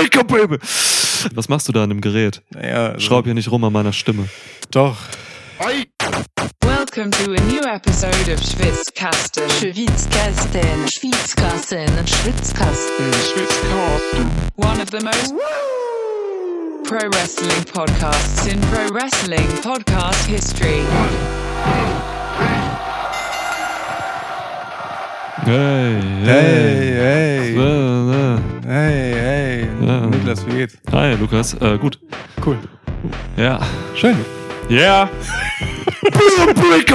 Breaker, Baby. Was machst du da an dem Gerät? Naja, also, Schraub hier nicht rum an meiner Stimme. doch. Welcome to a new episode of Schwitzkasten. Schwitzkasten, Schwitzkasten, Schwitzkasten, Schwitzkasten. One of the most pro wrestling podcasts in pro wrestling podcast history. Hey, Hey, hey. Äh, äh. Hey, hey. Ja. Niklas, wie geht's? Hi, Lukas. Äh, gut. Cool. Ja. Schön. Ja.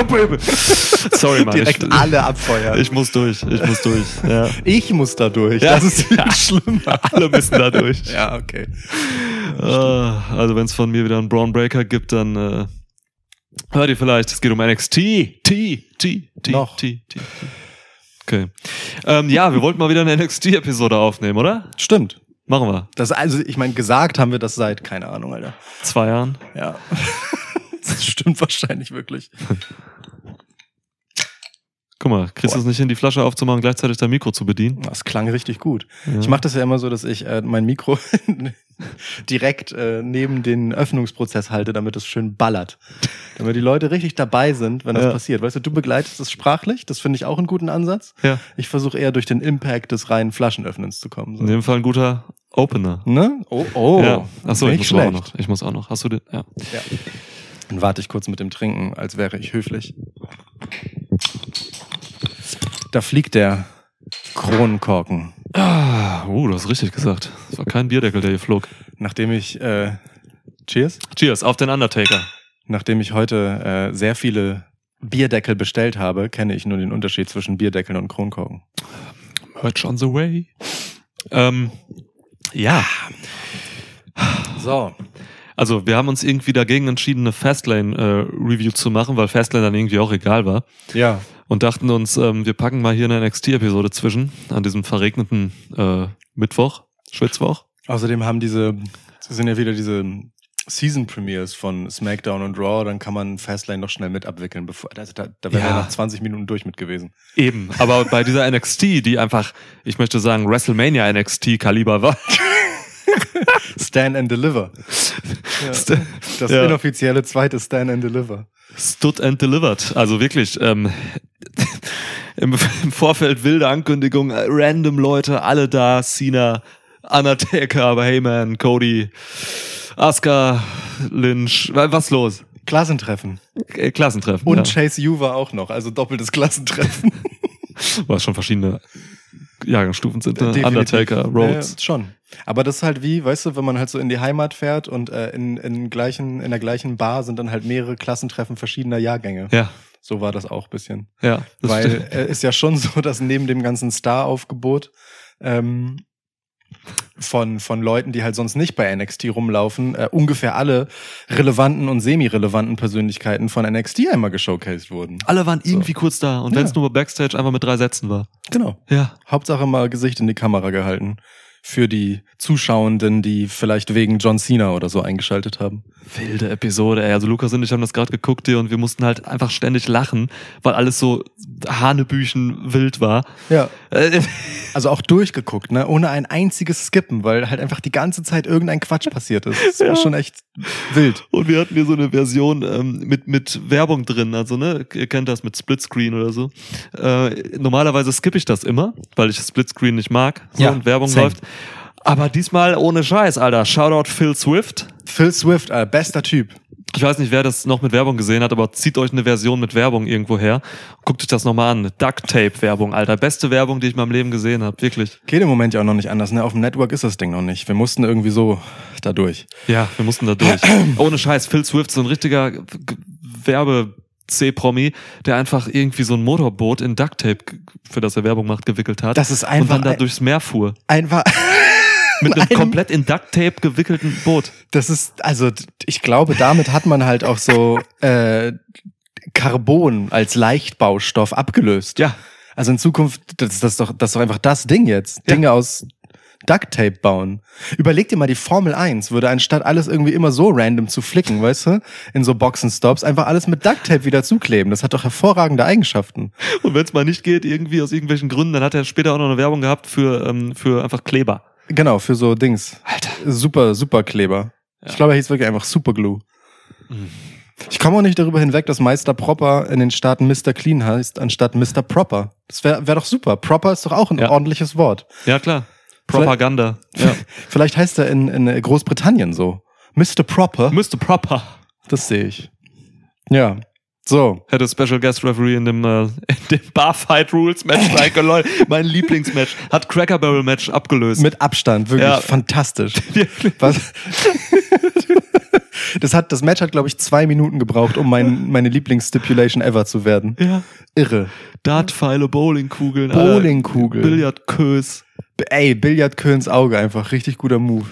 Baby. Sorry, Mann. Direkt ich, alle abfeuern. Ich muss durch. Ich muss durch. Ja. Ich muss da durch. Ja. Das ist viel schlimmer. Alle müssen da durch. Ja, okay. Äh, also wenn es von mir wieder einen Brown Breaker gibt, dann äh, hört ihr vielleicht, es geht um NXT. T, T, T, Noch. T, T, T. Okay. Ähm, ja, wir wollten mal wieder eine NXT-Episode aufnehmen, oder? Stimmt. Machen wir. Das, also, ich meine, gesagt haben wir das seit, keine Ahnung, Alter. Zwei Jahren. Ja. das stimmt wahrscheinlich wirklich. Guck mal, kriegst du es nicht hin, die Flasche aufzumachen, gleichzeitig dein Mikro zu bedienen? Das klang richtig gut. Ja. Ich mache das ja immer so, dass ich äh, mein Mikro direkt äh, neben den Öffnungsprozess halte, damit es schön ballert. Damit die Leute richtig dabei sind, wenn das Ja. passiert. Weißt du, du begleitest es sprachlich, das finde ich auch einen guten Ansatz. Ja. Ich versuche eher durch den Impact des reinen Flaschenöffnens zu kommen. In So. dem Fall ein guter Opener. Ne? Oh, oh. ja. Achso, ich muss auch noch. Ich muss auch noch. Hast du den? Ja. Ja. Dann warte ich kurz mit dem Trinken, als wäre ich höflich. Da fliegt der Kronenkorken. Ah, uh, du hast richtig gesagt. Das war kein Bierdeckel, der hier flog. Nachdem ich, äh, cheers, Cheers, auf den Undertaker. nachdem ich heute äh, sehr viele Bierdeckel bestellt habe, kenne ich nur den Unterschied zwischen Bierdeckeln und Kronkorken. Merch on the way. Ähm, ja. So. Also wir haben uns irgendwie dagegen entschieden, eine Fastlane-Review zu machen, weil Fastlane dann irgendwie auch egal war. Ja. Und dachten uns, ähm, wir packen mal hier eine NXT-Episode zwischen, an diesem verregneten äh, Mittwoch, Schwitzwoch. Außerdem haben diese, sind ja wieder diese Season Premieres von SmackDown und Raw, dann kann man Fastlane noch schnell mit abwickeln, bevor, also da, da wären Ja. wir nach 20 Minuten durch mit gewesen. Eben, aber bei dieser NXT, die einfach, ich möchte sagen, WrestleMania NXT-Kaliber war. Stand and Deliver. Ja. Das Ja. inoffizielle zweite Stand and Deliver. Stood and delivered. Also wirklich, ähm, im, im Vorfeld wilde Ankündigung, äh, random Leute, alle da, Cena, Undertaker, aber Heyman, Cody, Asuka, Lynch, wa- was los? Klassentreffen. Äh, Klassentreffen. Und ja. Chase U war auch noch, also doppeltes Klassentreffen. Was schon verschiedene Jahrgangsstufen sind, ne? Definitiv. Undertaker, Rhodes. Ja, schon. Aber das ist halt wie, weißt du, wenn man halt so in die Heimat fährt und äh, in, in, gleichen, in der gleichen Bar sind dann halt mehrere Klassentreffen verschiedener Jahrgänge. Ja, So war das auch bisschen. ja. Weil stimmt. äh, ist ja schon so, dass neben dem ganzen Star-Aufgebot ähm, von, von Leuten, die halt sonst nicht bei NXT rumlaufen, äh, ungefähr alle relevanten und semi-relevanten Persönlichkeiten von NXT einmal geshowcased wurden. alle waren irgendwie kurz da und wenn es Ja. nur Backstage einfach mit drei Sätzen war. Genau. Ja. Hauptsache mal Gesicht in die Kamera gehalten. Für die Zuschauenden, die vielleicht wegen John Cena oder so eingeschaltet haben. Wilde Episode, ey. Also Lukas und ich haben das gerade geguckt hier und wir mussten halt einfach ständig lachen, weil alles so Hanebüchen wild war. Ja. Äh, Also auch durchgeguckt, ne? Ohne ein einziges Skippen, weil halt einfach die ganze Zeit irgendein Quatsch passiert ist. Das war Ja. schon echt wild. Und wir hatten hier so eine Version ähm, mit, mit Werbung drin, also ne, ihr kennt das mit Splitscreen oder so. Äh, normalerweise skippe ich das immer, weil ich Splitscreen nicht mag so, Ja, und Werbung same. läuft. Aber diesmal ohne Scheiß, Alter. Shoutout Phil Swift. Phil Swift, äh, bester Typ. Ich weiß nicht, wer das noch mit Werbung gesehen hat, aber zieht euch eine Version mit Werbung irgendwo her. Guckt euch das nochmal an. Duct Tape Werbung, Alter. Beste Werbung, die ich in meinem Leben gesehen habe. Wirklich. Geht im Moment ja auch noch nicht anders, ne? Auf dem Network ist das Ding noch nicht. Wir mussten irgendwie so da durch. Ja, wir mussten da durch. Ohne Scheiß, Phil Swift, so ein richtiger Werbe- C-Promi, der einfach irgendwie so ein Motorboot in Duct Tape, für das er Werbung macht, gewickelt hat. Das ist und einfach dann da durchs Meer fuhr. Einfach. Mit einem Ein- komplett in Duct Tape gewickelten Boot. Das ist, also ich glaube, damit hat man halt auch so äh, Carbon als Leichtbaustoff abgelöst. Ja. Also in Zukunft, das, das, ist doch, das ist doch einfach das Ding jetzt. Ja. Dinge aus Duct Tape bauen. Überleg dir mal, die Formel 1 würde anstatt alles irgendwie immer so random zu flicken, weißt du, in so Boxenstops, einfach alles mit Duct Tape wieder zukleben. Das hat doch hervorragende Eigenschaften. Und wenn es mal nicht geht, irgendwie aus irgendwelchen Gründen, dann hat er später auch noch eine Werbung gehabt für, ähm, für einfach Kleber. Genau, für so Dings. Alter. Super, super Kleber. Ja. Ich glaube, er hieß wirklich einfach Superglue. Mhm. Ich komme auch nicht darüber hinweg, dass Meister Proper in den Staaten Mr. Clean heißt, anstatt Mr. Proper. Das wäre wär doch super. Proper ist doch auch ein Ja. ordentliches Wort. Ja, klar. Propaganda. Ja. Vielleicht heißt er in, in Großbritannien so. Mr. Proper. Mr. Proper. Das sehe ich. Ja. So. Hätte Special Guest Referee in dem, äh, in dem Barfight Rules Match reingelollt. Mein Lieblingsmatch. Hat Cracker Barrel Match abgelöst. Mit Abstand, wirklich Ja. fantastisch. Was? Das hat, das Match hat, glaube ich, zwei Minuten gebraucht, um mein, meine Lieblingsstipulation ever zu werden. Ja. Irre. Dartpfeile, Bowlingkugeln. Bowlingkugeln. Billardkös. Ey, Billard Köhns Auge einfach. Richtig guter Move.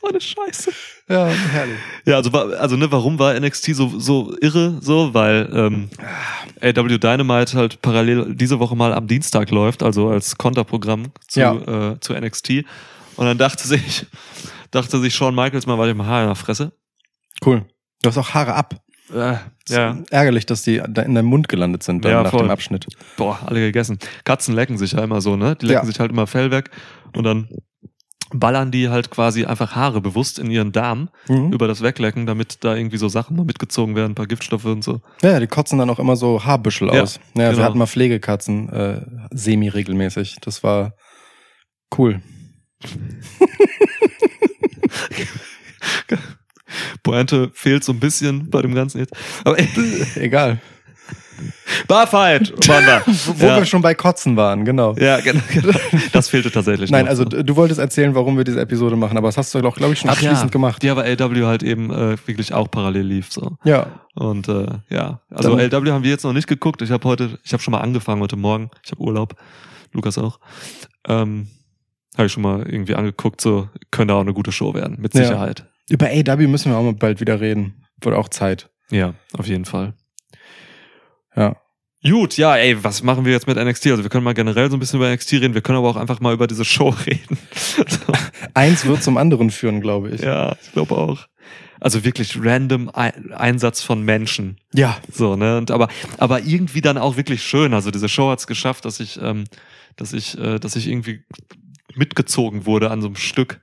So eine Scheiße. Ja, herrlich. Ja, also, also ne, warum war NXT so, so irre? So, weil ähm, AW Dynamite halt parallel diese Woche mal am Dienstag läuft, also als Konterprogramm zu, Ja. äh, zu NXT. Und dann dachte sich, dachte sich Shawn Michaels mal, warte ich mal Haare in der Fresse. Cool. Du hast auch Haare ab. Äh, ja, Ist Ärgerlich, dass die da in deinem Mund gelandet sind dann Ja, nach voll. dem Abschnitt. boah, alle gegessen. Katzen lecken sich ja immer so, ne? Die lecken Ja. sich halt immer Fell weg und dann ballern die halt quasi einfach Haare bewusst in ihren Darm Mhm. über das Weglecken, damit da irgendwie so Sachen mal mitgezogen werden, ein paar Giftstoffe und so. Ja, die kotzen dann auch immer so Haarbüschel Ja, aus. Ja, wir genau. hatten mal Pflegekatzen, äh, semi-regelmäßig. Das war cool. Pointe fehlt so ein bisschen bei dem Ganzen jetzt. Aber Egal. Barfight waren wir. Wo ja. wir schon bei Kotzen waren, genau. ja, genau. Das fehlte tatsächlich. Nein, noch. also du wolltest erzählen, warum wir diese Episode machen, aber das hast du doch, glaube ich, schon abschließend ja, gemacht. Die aber LW halt eben äh, wirklich auch parallel lief. So. Ja. Und äh, ja, also Dann- LW haben wir jetzt noch nicht geguckt. Ich habe heute, ich habe schon mal angefangen heute Morgen. Ich habe Urlaub. Lukas auch. Ähm, habe ich schon mal irgendwie angeguckt. So könnte auch eine gute Show werden, mit Ja. Sicherheit. Über AW müssen wir auch mal bald wieder reden. Wird auch Zeit. Ja, auf jeden Fall. Ja. Gut, ja, ey, was machen wir jetzt mit NXT? Also wir können mal generell so ein bisschen über NXT reden, wir können aber auch einfach mal über diese Show reden. so, Eins wird zum anderen führen, glaube ich. ja, ich glaube auch. Also wirklich random Ei- Einsatz von Menschen. Ja. So, ne? Und aber, aber irgendwie dann auch wirklich schön. Also diese Show hat es geschafft, dass ich, ähm, dass ich, äh, dass ich irgendwie mitgezogen wurde an so einem Stück.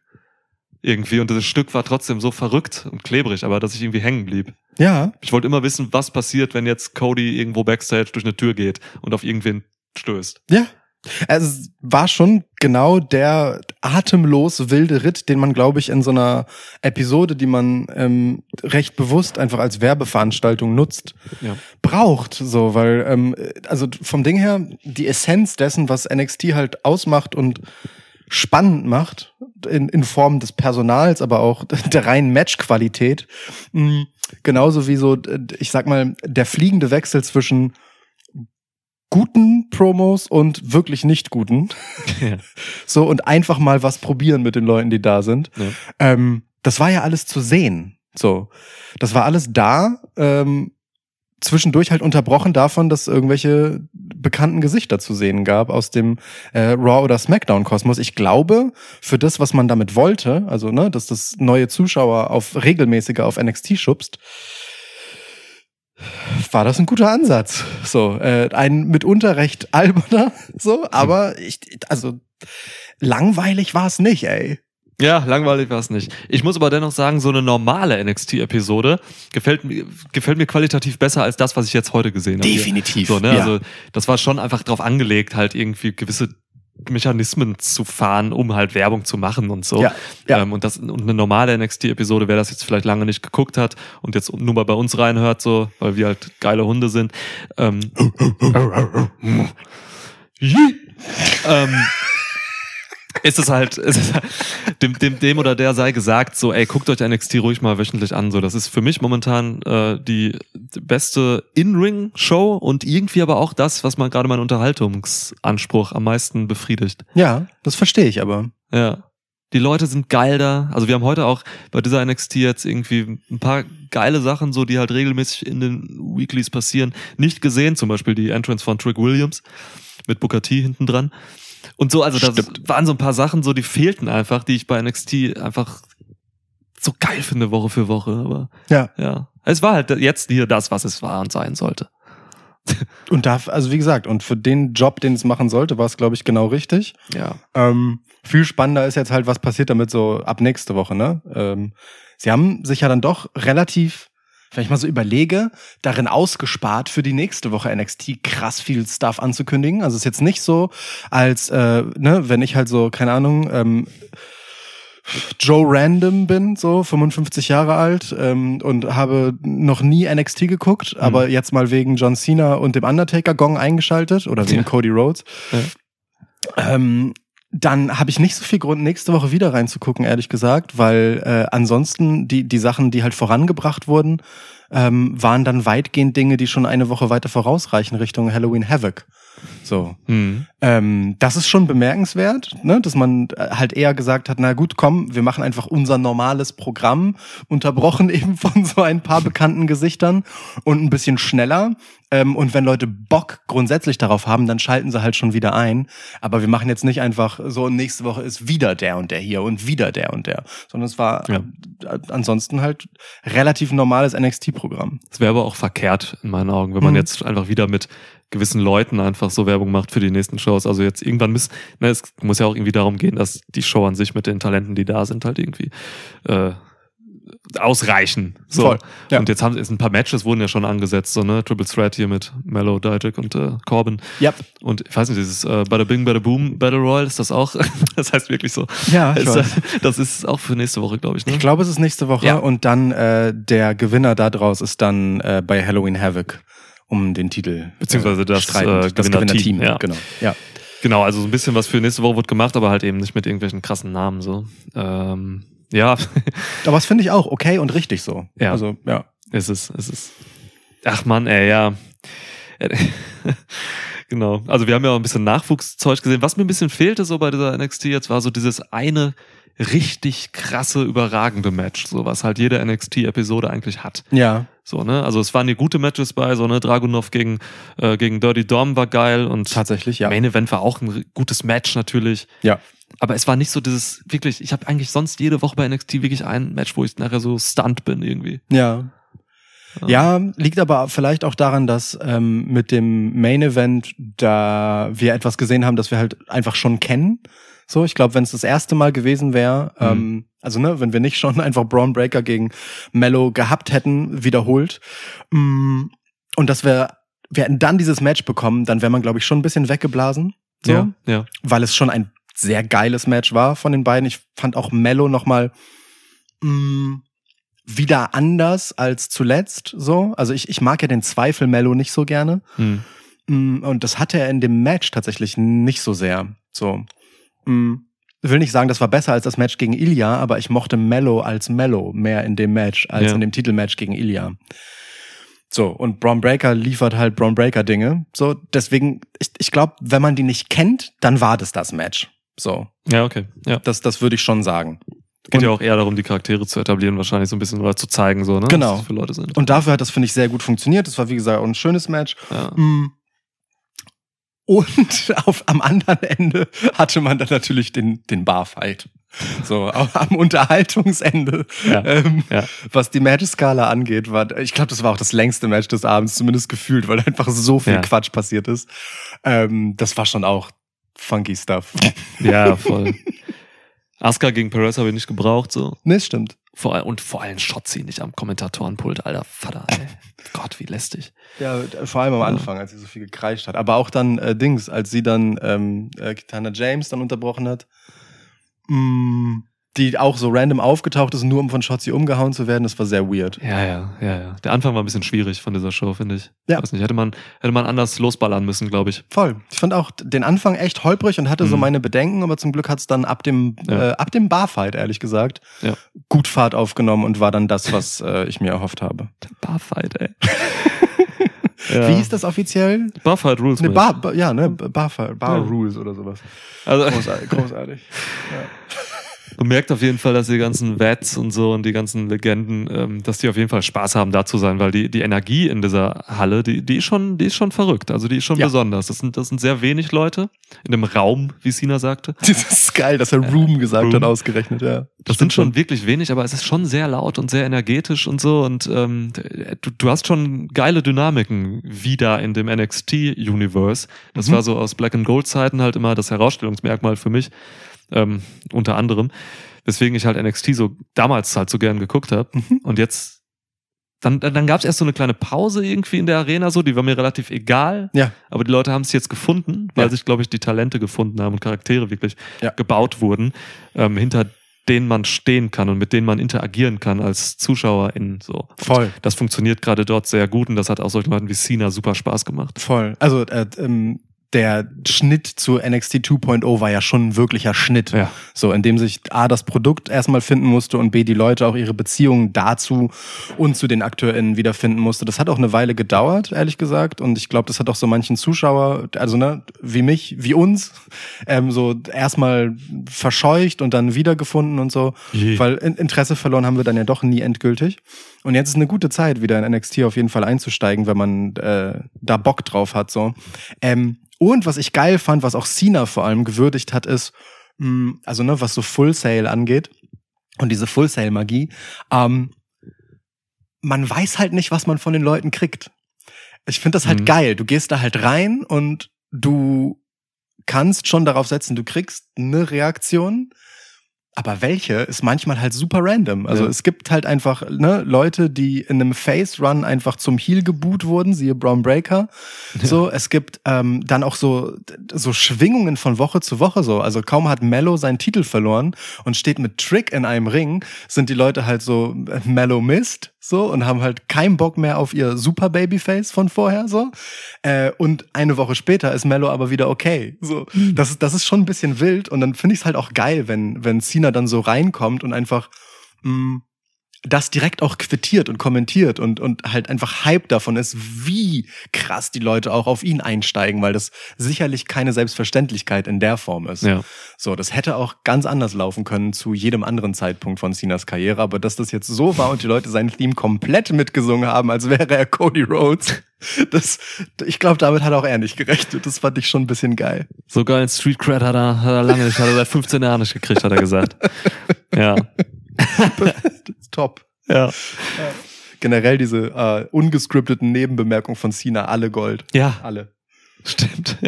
Irgendwie. Und dieses Stück war trotzdem so verrückt und klebrig, aber dass ich irgendwie hängen blieb. Ja. Ich wollte immer wissen, was passiert, wenn jetzt Cody irgendwo backstage durch eine Tür geht und auf irgendwen stößt. Ja. Also es war schon genau der atemlos wilde Ritt, den man, glaube ich, in so einer Episode, die man ähm, recht bewusst einfach als Werbeveranstaltung nutzt, Ja. braucht. So, weil, ähm, also vom Ding her, die Essenz dessen, was NXT halt ausmacht und spannend macht, in, in Form des Personals, aber auch der reinen Matchqualität, mh, genauso wie so, ich sag mal, der fliegende Wechsel zwischen guten Promos und wirklich nicht guten. Ja. So, und einfach mal was probieren mit den Leuten, die da sind. Ja. Ähm, das war ja alles zu sehen. So. Das war alles da, ähm, zwischendurch halt unterbrochen davon, dass irgendwelche bekannten Gesichter zu sehen gab aus dem äh, Raw oder SmackDown Kosmos. Ich glaube, für das, was man damit wollte, also ne, dass das neue Zuschauer auf regelmäßiger auf NXT schubst, war das ein guter Ansatz. So, äh, ein mitunter recht alberner, so, aber ich, also langweilig war es nicht, ey. Ja, langweilig war es nicht. Ich muss aber dennoch sagen, so eine normale NXT-Episode gefällt mir, gefällt mir qualitativ besser als das, was ich jetzt heute gesehen habe. Definitiv, So, ne? ja. Also, das war schon einfach drauf angelegt, halt irgendwie gewisse Mechanismen zu fahren, um halt Werbung zu machen und so. Ja, ja. Ähm, und das und eine normale NXT-Episode, wer das jetzt vielleicht lange nicht geguckt hat und jetzt nur mal bei uns reinhört, so, weil wir halt geile Hunde sind. Ähm, ähm, ist es halt, ist es halt dem, dem, dem oder der sei gesagt, so, ey, guckt euch NXT ruhig mal wöchentlich an. So, das ist für mich momentan äh, die beste In-Ring-Show und irgendwie aber auch das, was man gerade meinen Unterhaltungsanspruch am meisten befriedigt. Ja, das verstehe ich aber. Ja. Die Leute sind geil da. Also wir haben heute auch bei dieser NXT jetzt irgendwie ein paar geile Sachen, so die halt regelmäßig in den Weeklies passieren, nicht gesehen. Zum Beispiel die Entrance von Trick Williams mit Booker T hinten dran. Und so, also das Stimmt. waren so ein paar Sachen, so die fehlten einfach, die ich bei NXT einfach so geil finde Woche für Woche. Aber Ja. ja, es war halt jetzt hier das, was es war und sein sollte. Und da, also wie gesagt, und für den Job, den es machen sollte, war es, glaube ich, genau richtig. Ja. Ähm, viel spannender ist jetzt halt, was passiert damit so ab nächste Woche, ne? Ähm, sie haben sich ja dann doch relativ, wenn ich mal so überlege, darin ausgespart für die nächste Woche NXT krass viel Stuff anzukündigen. Also es ist jetzt nicht so, als, äh, ne, wenn ich halt so, keine Ahnung, ähm, Joe Random bin, so 55 Jahre alt ähm, und habe noch nie NXT geguckt, aber jetzt mal wegen John Cena und dem Undertaker Gong eingeschaltet oder wegen Ja. Cody Rhodes. Ähm, dann habe ich nicht so viel Grund, nächste Woche wieder reinzugucken, ehrlich gesagt, weil äh, ansonsten die, die Sachen, die halt vorangebracht wurden, ähm, waren dann weitgehend Dinge, die schon eine Woche weiter vorausreichen Richtung Halloween Havoc. So. Hm. Ähm, das ist schon bemerkenswert, ne? dass man äh, halt eher gesagt hat, na gut, komm, wir machen einfach unser normales Programm, unterbrochen eben von so ein paar bekannten Gesichtern und ein bisschen schneller. Ähm, und wenn Leute Bock grundsätzlich darauf haben, dann schalten sie halt schon wieder ein. Aber wir machen jetzt nicht einfach so, nächste Woche ist wieder der und der hier und wieder der und der, sondern es war Ja. äh, ansonsten halt relativ normales NXT-Programm. Es wäre aber auch verkehrt in meinen Augen, wenn man Mhm. jetzt einfach wieder mit gewissen Leuten einfach so Werbung macht für die nächsten Shows. Also jetzt irgendwann müssen, ne, es muss ja auch irgendwie darum gehen, dass die Show an sich mit den Talenten, die da sind, halt irgendwie äh, ausreichen. So. Voll, ja. Und jetzt haben ist ein paar Matches wurden ja schon angesetzt, so ne Triple Threat hier mit Mellow, Dijak und äh, Corbin. Ja, Und ich weiß nicht, dieses äh, Bada Bing, Bada Boom Battle Royale, ist das auch? das heißt wirklich so. Ja, ist, das, das ist auch für nächste Woche, glaube ich. Ne? Ich glaube, es ist nächste Woche Ja. und dann äh, der Gewinner daraus ist dann äh, bei Halloween Havoc um den Titel. Beziehungsweise das, streitend. äh, das Gewinnerteam. ja. Genau. Ja. Genau, also so ein bisschen was für nächste Woche wird gemacht, aber halt eben nicht mit irgendwelchen krassen Namen so. Ähm, ja, Aber das finde ich auch okay und richtig so. Ja. Also, ja. es ist, es ist. Ach man, ey, ja. genau. Also wir haben ja auch ein bisschen Nachwuchszeug gesehen. Was mir ein bisschen fehlte so bei dieser NXT jetzt war so dieses eine richtig krasse, überragende Match, so was halt jede NXT-Episode eigentlich hat. Ja. So, ne? Also es waren hier gute Matches bei, so, ne? Dragunov gegen, äh, gegen Dirty Dom war geil und Tatsächlich, ja. Main Event war auch ein gutes Match natürlich. Ja. Aber es war nicht so dieses, wirklich, ich habe eigentlich sonst jede Woche bei NXT wirklich ein Match, wo ich nachher so stunt bin irgendwie. Ja. Ja, liegt aber vielleicht auch daran, dass ähm, mit dem Main Event da wir etwas gesehen haben, das wir halt einfach schon kennen. So, ich glaube, wenn es das erste Mal gewesen wäre, Mhm. ähm, also ne, wenn wir nicht schon einfach Braun Breaker gegen Mello gehabt hätten, wiederholt, mm, und dass wir wir hätten dann dieses Match bekommen, dann wäre man, glaube ich, schon ein bisschen weggeblasen. So. Ja, ja. weil es schon ein sehr geiles Match war von den beiden. Ich fand auch Mello noch mal mh, wieder anders als zuletzt. So, also ich, ich mag ja den Zweifel Mello nicht so gerne Hm. Mh, und das hatte er in dem Match tatsächlich nicht so sehr. So, mh, ich will nicht sagen, das war besser als das Match gegen Ilya, aber ich mochte Mello als Mello mehr in dem Match als Ja. in dem Titelmatch gegen Ilya. So, und Braun Breaker liefert halt Braun Breaker Dinge. So, deswegen, ich, ich glaube, wenn man die nicht kennt, dann war das das Match. So, Ja, okay. Ja. das, das würde ich schon sagen. Geht Und- ja auch eher darum, die Charaktere zu etablieren, wahrscheinlich so ein bisschen oder zu zeigen, so, ne? Genau. Was das für Leute sind. Und dafür hat das, finde ich, sehr gut funktioniert. Das war, wie gesagt, auch ein schönes Match. ja. Mm. Und auf, am anderen Ende hatte man dann natürlich den, den Barfight. So, auch am Unterhaltungsende, Ja, ähm, ja. was die Match-Skala angeht, war, ich glaube, das war auch das längste Match des Abends, zumindest gefühlt, weil einfach so viel Ja. Quatsch passiert ist. Ähm, das war schon auch funky stuff. ja, voll. Asuka gegen Perez habe ich nicht gebraucht, so. ne, stimmt. Vor, und vor allem Schotzi nicht am Kommentatorenpult, alter Vater, ey. Gott, wie lästig. Ja, vor allem am Anfang, als sie so viel gekreischt hat. Aber auch dann äh, Dings, als sie dann ähm, äh, Kitana James dann unterbrochen hat, mm, die auch so random aufgetaucht ist, nur um von Shotzi umgehauen zu werden, das war sehr weird. Ja, ja, ja, ja. Der Anfang war ein bisschen schwierig von dieser Show, finde ich. Ja. Weiß nicht, hätte man, hätte man anders losballern müssen, glaube ich. Voll. Ich fand auch den Anfang echt holprig und hatte so Mhm. meine Bedenken, aber zum Glück hat's dann ab dem Ja. äh, ab dem Barfight, ehrlich gesagt, Ja. gut Fahrt aufgenommen und war dann das, was äh, ich mir erhofft habe. Der Barfight, ey. ja. Wie ist das offiziell? Barfight Rules. Ne, Bar, ja, ne, Barfight, Bar Ja. Rules oder sowas. Also, Großartig. großartig. Ja. Man merkt auf jeden Fall, dass die ganzen Vets und so und die ganzen Legenden, ähm, dass die auf jeden Fall Spaß haben, da zu sein, weil die, die Energie in dieser Halle, die, die ist schon, die ist schon verrückt. Also die ist schon Ja. besonders. Das sind, das sind sehr wenig Leute in dem Raum, wie Sina sagte. Das ist geil, dass er Room gesagt Room. hat, ausgerechnet, ja. Das sind schon wirklich wenig, aber es ist schon sehr laut und sehr energetisch und so. Und ähm, du, du hast schon geile Dynamiken wieder in dem NXT-Universe. Das Mhm. war so aus Black and Gold Zeiten halt immer das Herausstellungsmerkmal für mich, ähm, unter anderem. Weswegen ich halt NXT so damals halt so gern geguckt habe. Mhm. Und jetzt, dann, dann, gab es erst so eine kleine Pause irgendwie in der Arena, so, die war mir relativ egal. Ja. Aber die Leute haben es jetzt gefunden, weil Ja. sich, glaube ich, die Talente gefunden haben und Charaktere wirklich Ja. gebaut wurden, ähm, hinter denen man stehen kann und mit denen man interagieren kann als Zuschauerin. So. Voll. Das funktioniert gerade dort sehr gut und das hat auch solchen Leuten wie Cena super Spaß gemacht. Voll. Also äh, ähm, der Schnitt zu NXT 2.0 war ja schon ein wirklicher Schnitt. Ja. So, in dem sich A, das Produkt erstmal finden musste und B, die Leute auch ihre Beziehungen dazu und zu den AkteurInnen wiederfinden musste. Das hat auch eine Weile gedauert, ehrlich gesagt. Und ich glaube, das hat auch so manchen Zuschauer, also ne, wie mich, wie uns, ähm, so erstmal verscheucht und dann wiedergefunden und so. Je. Weil In- Interesse verloren haben wir dann ja doch nie endgültig. Und jetzt ist eine gute Zeit, wieder in NXT auf jeden Fall einzusteigen, wenn man äh, da Bock drauf hat. so. Ähm, und was ich geil fand, was auch Cena vor allem gewürdigt hat, ist, mh, also ne, was so Full Sale angeht und diese Full Sale Magie, ähm, man weiß halt nicht, was man von den Leuten kriegt. Ich finde das halt Mhm. geil. Du gehst da halt rein und du kannst schon darauf setzen, du kriegst eine Reaktion. Aber welche ist manchmal halt super random. Also Ja. es gibt halt einfach ne, Leute, die in einem Face Run einfach zum Heel geboot wurden, siehe Brown Breaker. So, es gibt ähm, dann auch so so Schwingungen von Woche zu Woche so. Also kaum hat Mello seinen Titel verloren und steht mit Trick in einem Ring, sind die Leute halt so äh, Mellow Mist so und haben halt keinen Bock mehr auf ihr Super Babyface von vorher so. Äh, und eine Woche später ist Mello aber wieder okay. So, das ist das ist schon ein bisschen wild und dann finde ich es halt auch geil, wenn wenn Cena dann so reinkommt und einfach mh, das direkt auch quittiert und kommentiert und, und halt einfach Hype davon ist, wie krass die Leute auch auf ihn einsteigen, weil das sicherlich keine Selbstverständlichkeit in der Form ist. Ja. So, das hätte auch ganz anders laufen können zu jedem anderen Zeitpunkt von Cenas Karriere, aber dass das jetzt so war und die Leute sein Theme komplett mitgesungen haben, als wäre er Cody Rhodes, das, ich glaube, damit hat auch er nicht gerechnet. Das fand ich schon ein bisschen geil. So geilen Street Cred hat er, hat er lange nicht, hat er seit 15 Jahren nicht gekriegt, hat er gesagt. Ja. Top. Ja. Generell diese äh, ungescripteten Nebenbemerkungen von Cena, alle Gold. Ja, Alle. stimmt.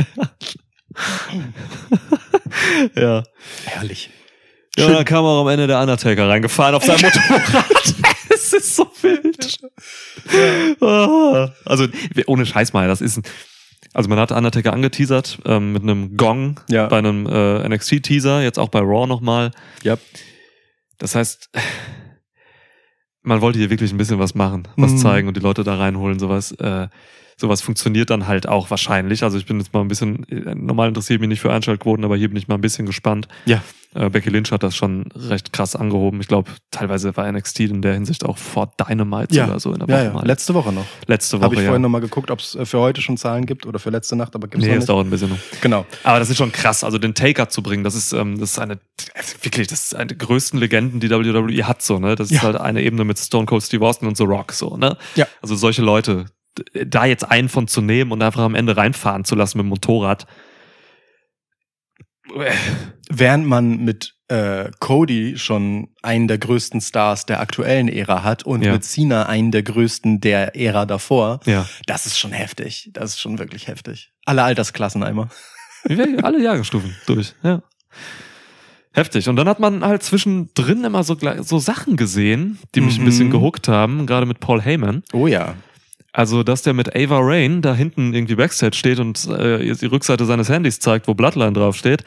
ja. Herrlich. Ja, dann kam auch am Ende der Undertaker reingefahren auf seinem Motorrad. es ist so wild. Ah. Also, ohne Scheiß mal, das ist ein, also man hat Undertaker angeteasert ähm, mit einem Gong Ja. bei einem äh, NXT-Teaser, jetzt auch bei Raw nochmal. Ja. Das heißt, man wollte hier wirklich ein bisschen was machen, was Mhm. zeigen und die Leute da reinholen, sowas. Äh, sowas funktioniert dann halt auch wahrscheinlich. Also ich bin jetzt mal ein bisschen, äh, normal interessiert mich nicht für Einschaltquoten, aber hier bin ich mal ein bisschen gespannt. Ja. Äh, Becky Lynch hat das schon recht krass angehoben. Ich glaube, teilweise war NXT in der Hinsicht auch vor Dynamite Ja. oder so in der Ja, Woche ja. mal. Letzte Woche noch. Letzte Habe Woche, ich ja. vorhin nochmal geguckt, ob es für heute schon Zahlen gibt oder für letzte Nacht, aber gibt's Nee, noch es nicht. dauert ein bisschen noch. Genau. Aber das ist schon krass, also den Taker zu bringen, das ist, ähm, das ist eine, wirklich, das ist eine der größten Legenden, die WWE hat, so, ne? Das ist Ja. halt eine Ebene mit Stone Cold Steve Austin und The Rock, so, ne? Ja. Also solche Leute, da jetzt einen von zu nehmen und einfach am Ende reinfahren zu lassen mit dem Motorrad. Während man mit äh, Cody schon einen der größten Stars der aktuellen Ära hat und Ja. mit Cena einen der größten der Ära davor, Ja. das ist schon heftig. Das ist schon wirklich heftig. Alle Altersklassen einmal. Alle Jahrgangsstufen durch, ja. Heftig. Und dann hat man halt zwischendrin immer so, so Sachen gesehen, die mich ein Mhm. bisschen gehuckt haben, gerade mit Paul Heyman. Oh ja. Also, dass der mit Ava Rain da hinten irgendwie Backstage steht und äh, jetzt die Rückseite seines Handys zeigt, wo Bloodline draufsteht,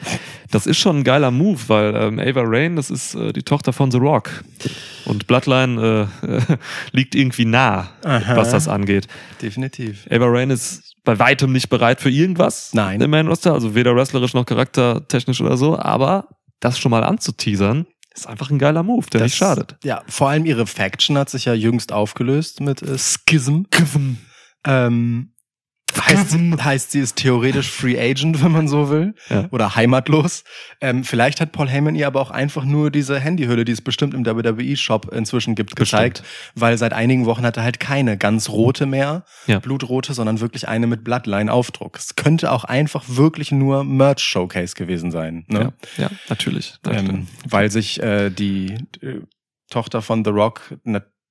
das ist schon ein geiler Move, weil ähm, Ava Rain, das ist äh, die Tochter von The Rock. Und Bloodline äh, liegt irgendwie nah, Aha. was das angeht. Definitiv. Ava Rain ist bei weitem nicht bereit für irgendwas Nein. im Main Roster, also weder wrestlerisch noch charaktertechnisch oder so, aber das schon mal anzuteasern, ist einfach ein geiler Move, der nicht schadet. Ja, vor allem ihre Faction hat sich ja jüngst aufgelöst mit äh, Schism. Ähm, Heißt, heißt, sie ist theoretisch Free Agent, wenn man so will. Ja. Oder heimatlos. Ähm, vielleicht hat Paul Heyman ihr aber auch einfach nur diese Handyhülle, die es bestimmt im WWE-Shop inzwischen gibt, gezeigt. Weil seit einigen Wochen hat er halt keine ganz rote mehr, Ja. blutrote, sondern wirklich eine mit Bloodline-Aufdruck. Es könnte auch einfach wirklich nur Merch-Showcase gewesen sein. Ne? Ja, ja, natürlich. Ähm, weil sich äh, die äh, Tochter von The Rock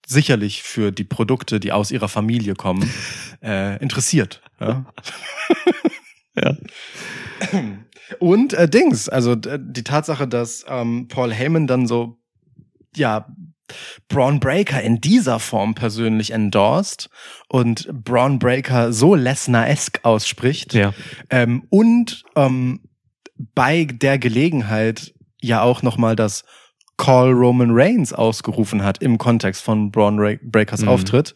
sicherlich für die Produkte, die aus ihrer Familie kommen, äh, interessiert. Ja? Ja. Und äh, Dings, also die Tatsache, dass ähm, Paul Heyman dann so, ja, Braun Breaker in dieser Form persönlich endorsed und Braun Breaker so Lesnar-esque ausspricht, ja. ähm, und ähm, bei der Gelegenheit ja auch nochmal das Call Roman Reigns ausgerufen hat im Kontext von Braun Ra- Breakers Mhm. Auftritt,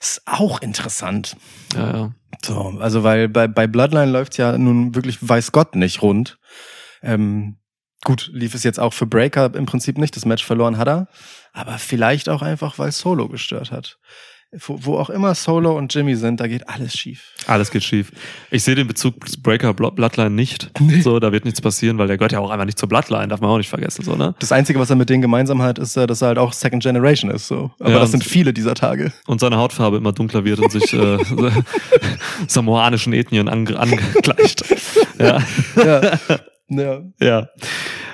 ist auch interessant. ja, ja. So, also weil bei, bei Bloodline läuft's ja nun wirklich weiß Gott nicht rund. Ähm, gut, lief es jetzt auch für Breaker im Prinzip nicht. Das Match verloren hat er. Aber vielleicht auch einfach, weil Solo gestört hat. Wo, wo auch immer Solo und Jimmy sind, da geht alles schief. Alles geht schief. Ich sehe den Bezug zu Breaker Blo- Bloodline nicht. So, da wird nichts passieren, weil der gehört ja auch einfach nicht zur Bloodline, darf man auch nicht vergessen, so, ne? Das Einzige, was er mit denen gemeinsam hat, ist, dass er halt auch Second Generation ist. So. Aber Ja, das sind viele dieser Tage. Und seine Hautfarbe immer dunkler wird und sich äh, samoanischen Ethnien angleicht. Ja, Ja. Ja. ja.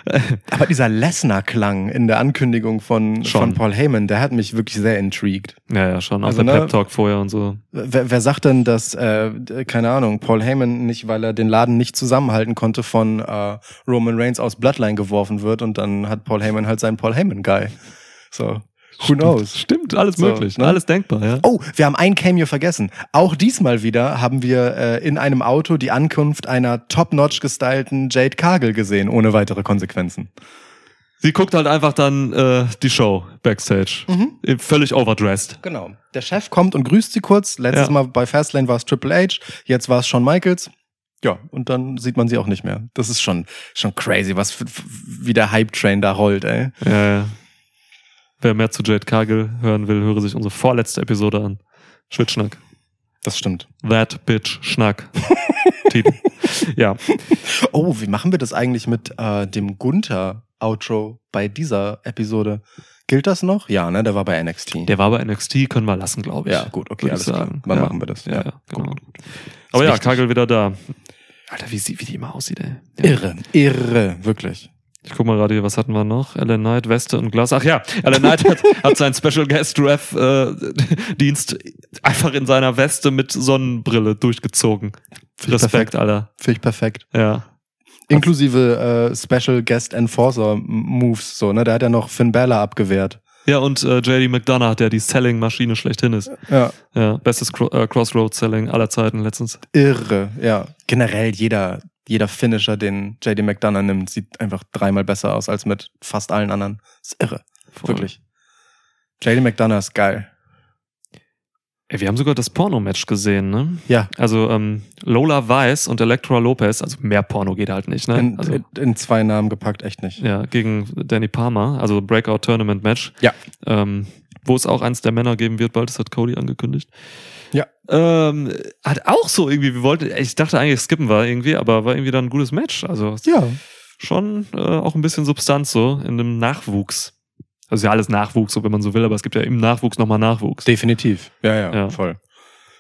Aber dieser Lesnar-Klang in der Ankündigung von, Schon. von Paul Heyman, der hat mich wirklich sehr intrigued. Ja, ja, schon. Auch Also, der ne- Pep-Talk vorher und so. Wer, wer sagt denn, dass, äh, keine Ahnung, Paul Heyman nicht, weil er den Laden nicht zusammenhalten konnte, von äh, Roman Reigns aus Bloodline geworfen wird und dann hat Paul Heyman halt seinen Paul Heyman-Guy. So, who knows? Stimmt, alles So, möglich. ne? Alles denkbar, ja. Oh, wir haben ein Cameo vergessen. Auch diesmal wieder haben wir äh, in einem Auto die Ankunft einer top-notch gestylten Jade Cargill gesehen, ohne weitere Konsequenzen. Sie guckt halt einfach dann äh, die Show backstage. Mhm. Völlig overdressed. Genau. Der Chef kommt und grüßt sie kurz. Letztes Ja. Mal bei Fastlane war es Triple H, jetzt war es Shawn Michaels. Ja, und dann sieht man sie auch nicht mehr. Das ist schon, schon crazy, was wie der Hype-Train da rollt, ey. Ja, ja. Wer mehr zu Jade Cargill hören will, höre sich unsere vorletzte Episode an. Schwitzschnack. Das stimmt. That Bitch Schnack. Titel. Ja. Oh, wie machen wir das eigentlich mit äh, dem Gunther-Outro bei dieser Episode? Gilt das noch? Ja, ne, der war bei NXT. Der war bei NXT, können wir lassen, glaube ich. ja, gut, okay, alles ich klar. sagen. Wann ja. machen wir das? Ja, ja, genau. gut. Aber ja. Cargill wieder da. Alter, wie, sie, wie die immer aussieht, ey. Ja. Irre, irre, wirklich. Ich guck mal gerade hier, was hatten wir noch? Ellen Knight, Weste und Glas. Ach ja, Ellen Knight hat, hat seinen Special Guest Ref äh, Dienst einfach in seiner Weste mit Sonnenbrille durchgezogen. Finde ich Respekt, Alter. Finde ich perfekt. Ja. Inklusive äh, Special Guest Enforcer Moves, so, ne? Der hat ja noch Finn Balor abgewehrt. Ja, und äh, JD McDonough, der die Selling-Maschine schlechthin ist. Ja. Ja, bestes Cro äh, Crossroads-Selling aller Zeiten letztens. Irre, ja. Generell jeder, jeder Finisher, den JD McDonough nimmt, sieht einfach dreimal besser aus als mit fast allen anderen. ist irre. Voll. Wirklich. JD McDonough ist geil. Ey, wir haben sogar das Porno-Match gesehen, ne? Ja. Also ähm, Lola Weiss und Elektra Lopez, also mehr Porno geht halt nicht, ne? In, also, in, in zwei Namen gepackt, echt nicht. ja, gegen Danny Palmer, also Breakout Tournament Match. Ja. Ähm, wo es auch eins der Männer geben wird, bald, das hat Cody angekündigt. Ja. Ähm, hat auch so irgendwie, wir wollten, ich dachte eigentlich skippen wir irgendwie, aber war irgendwie dann ein gutes Match. Also Ja. schon äh, auch ein bisschen Substanz so in dem Nachwuchs. Also ja alles Nachwuchs, so wenn man so will, aber es gibt ja im Nachwuchs nochmal Nachwuchs. Definitiv. Ja, ja, Ja. voll.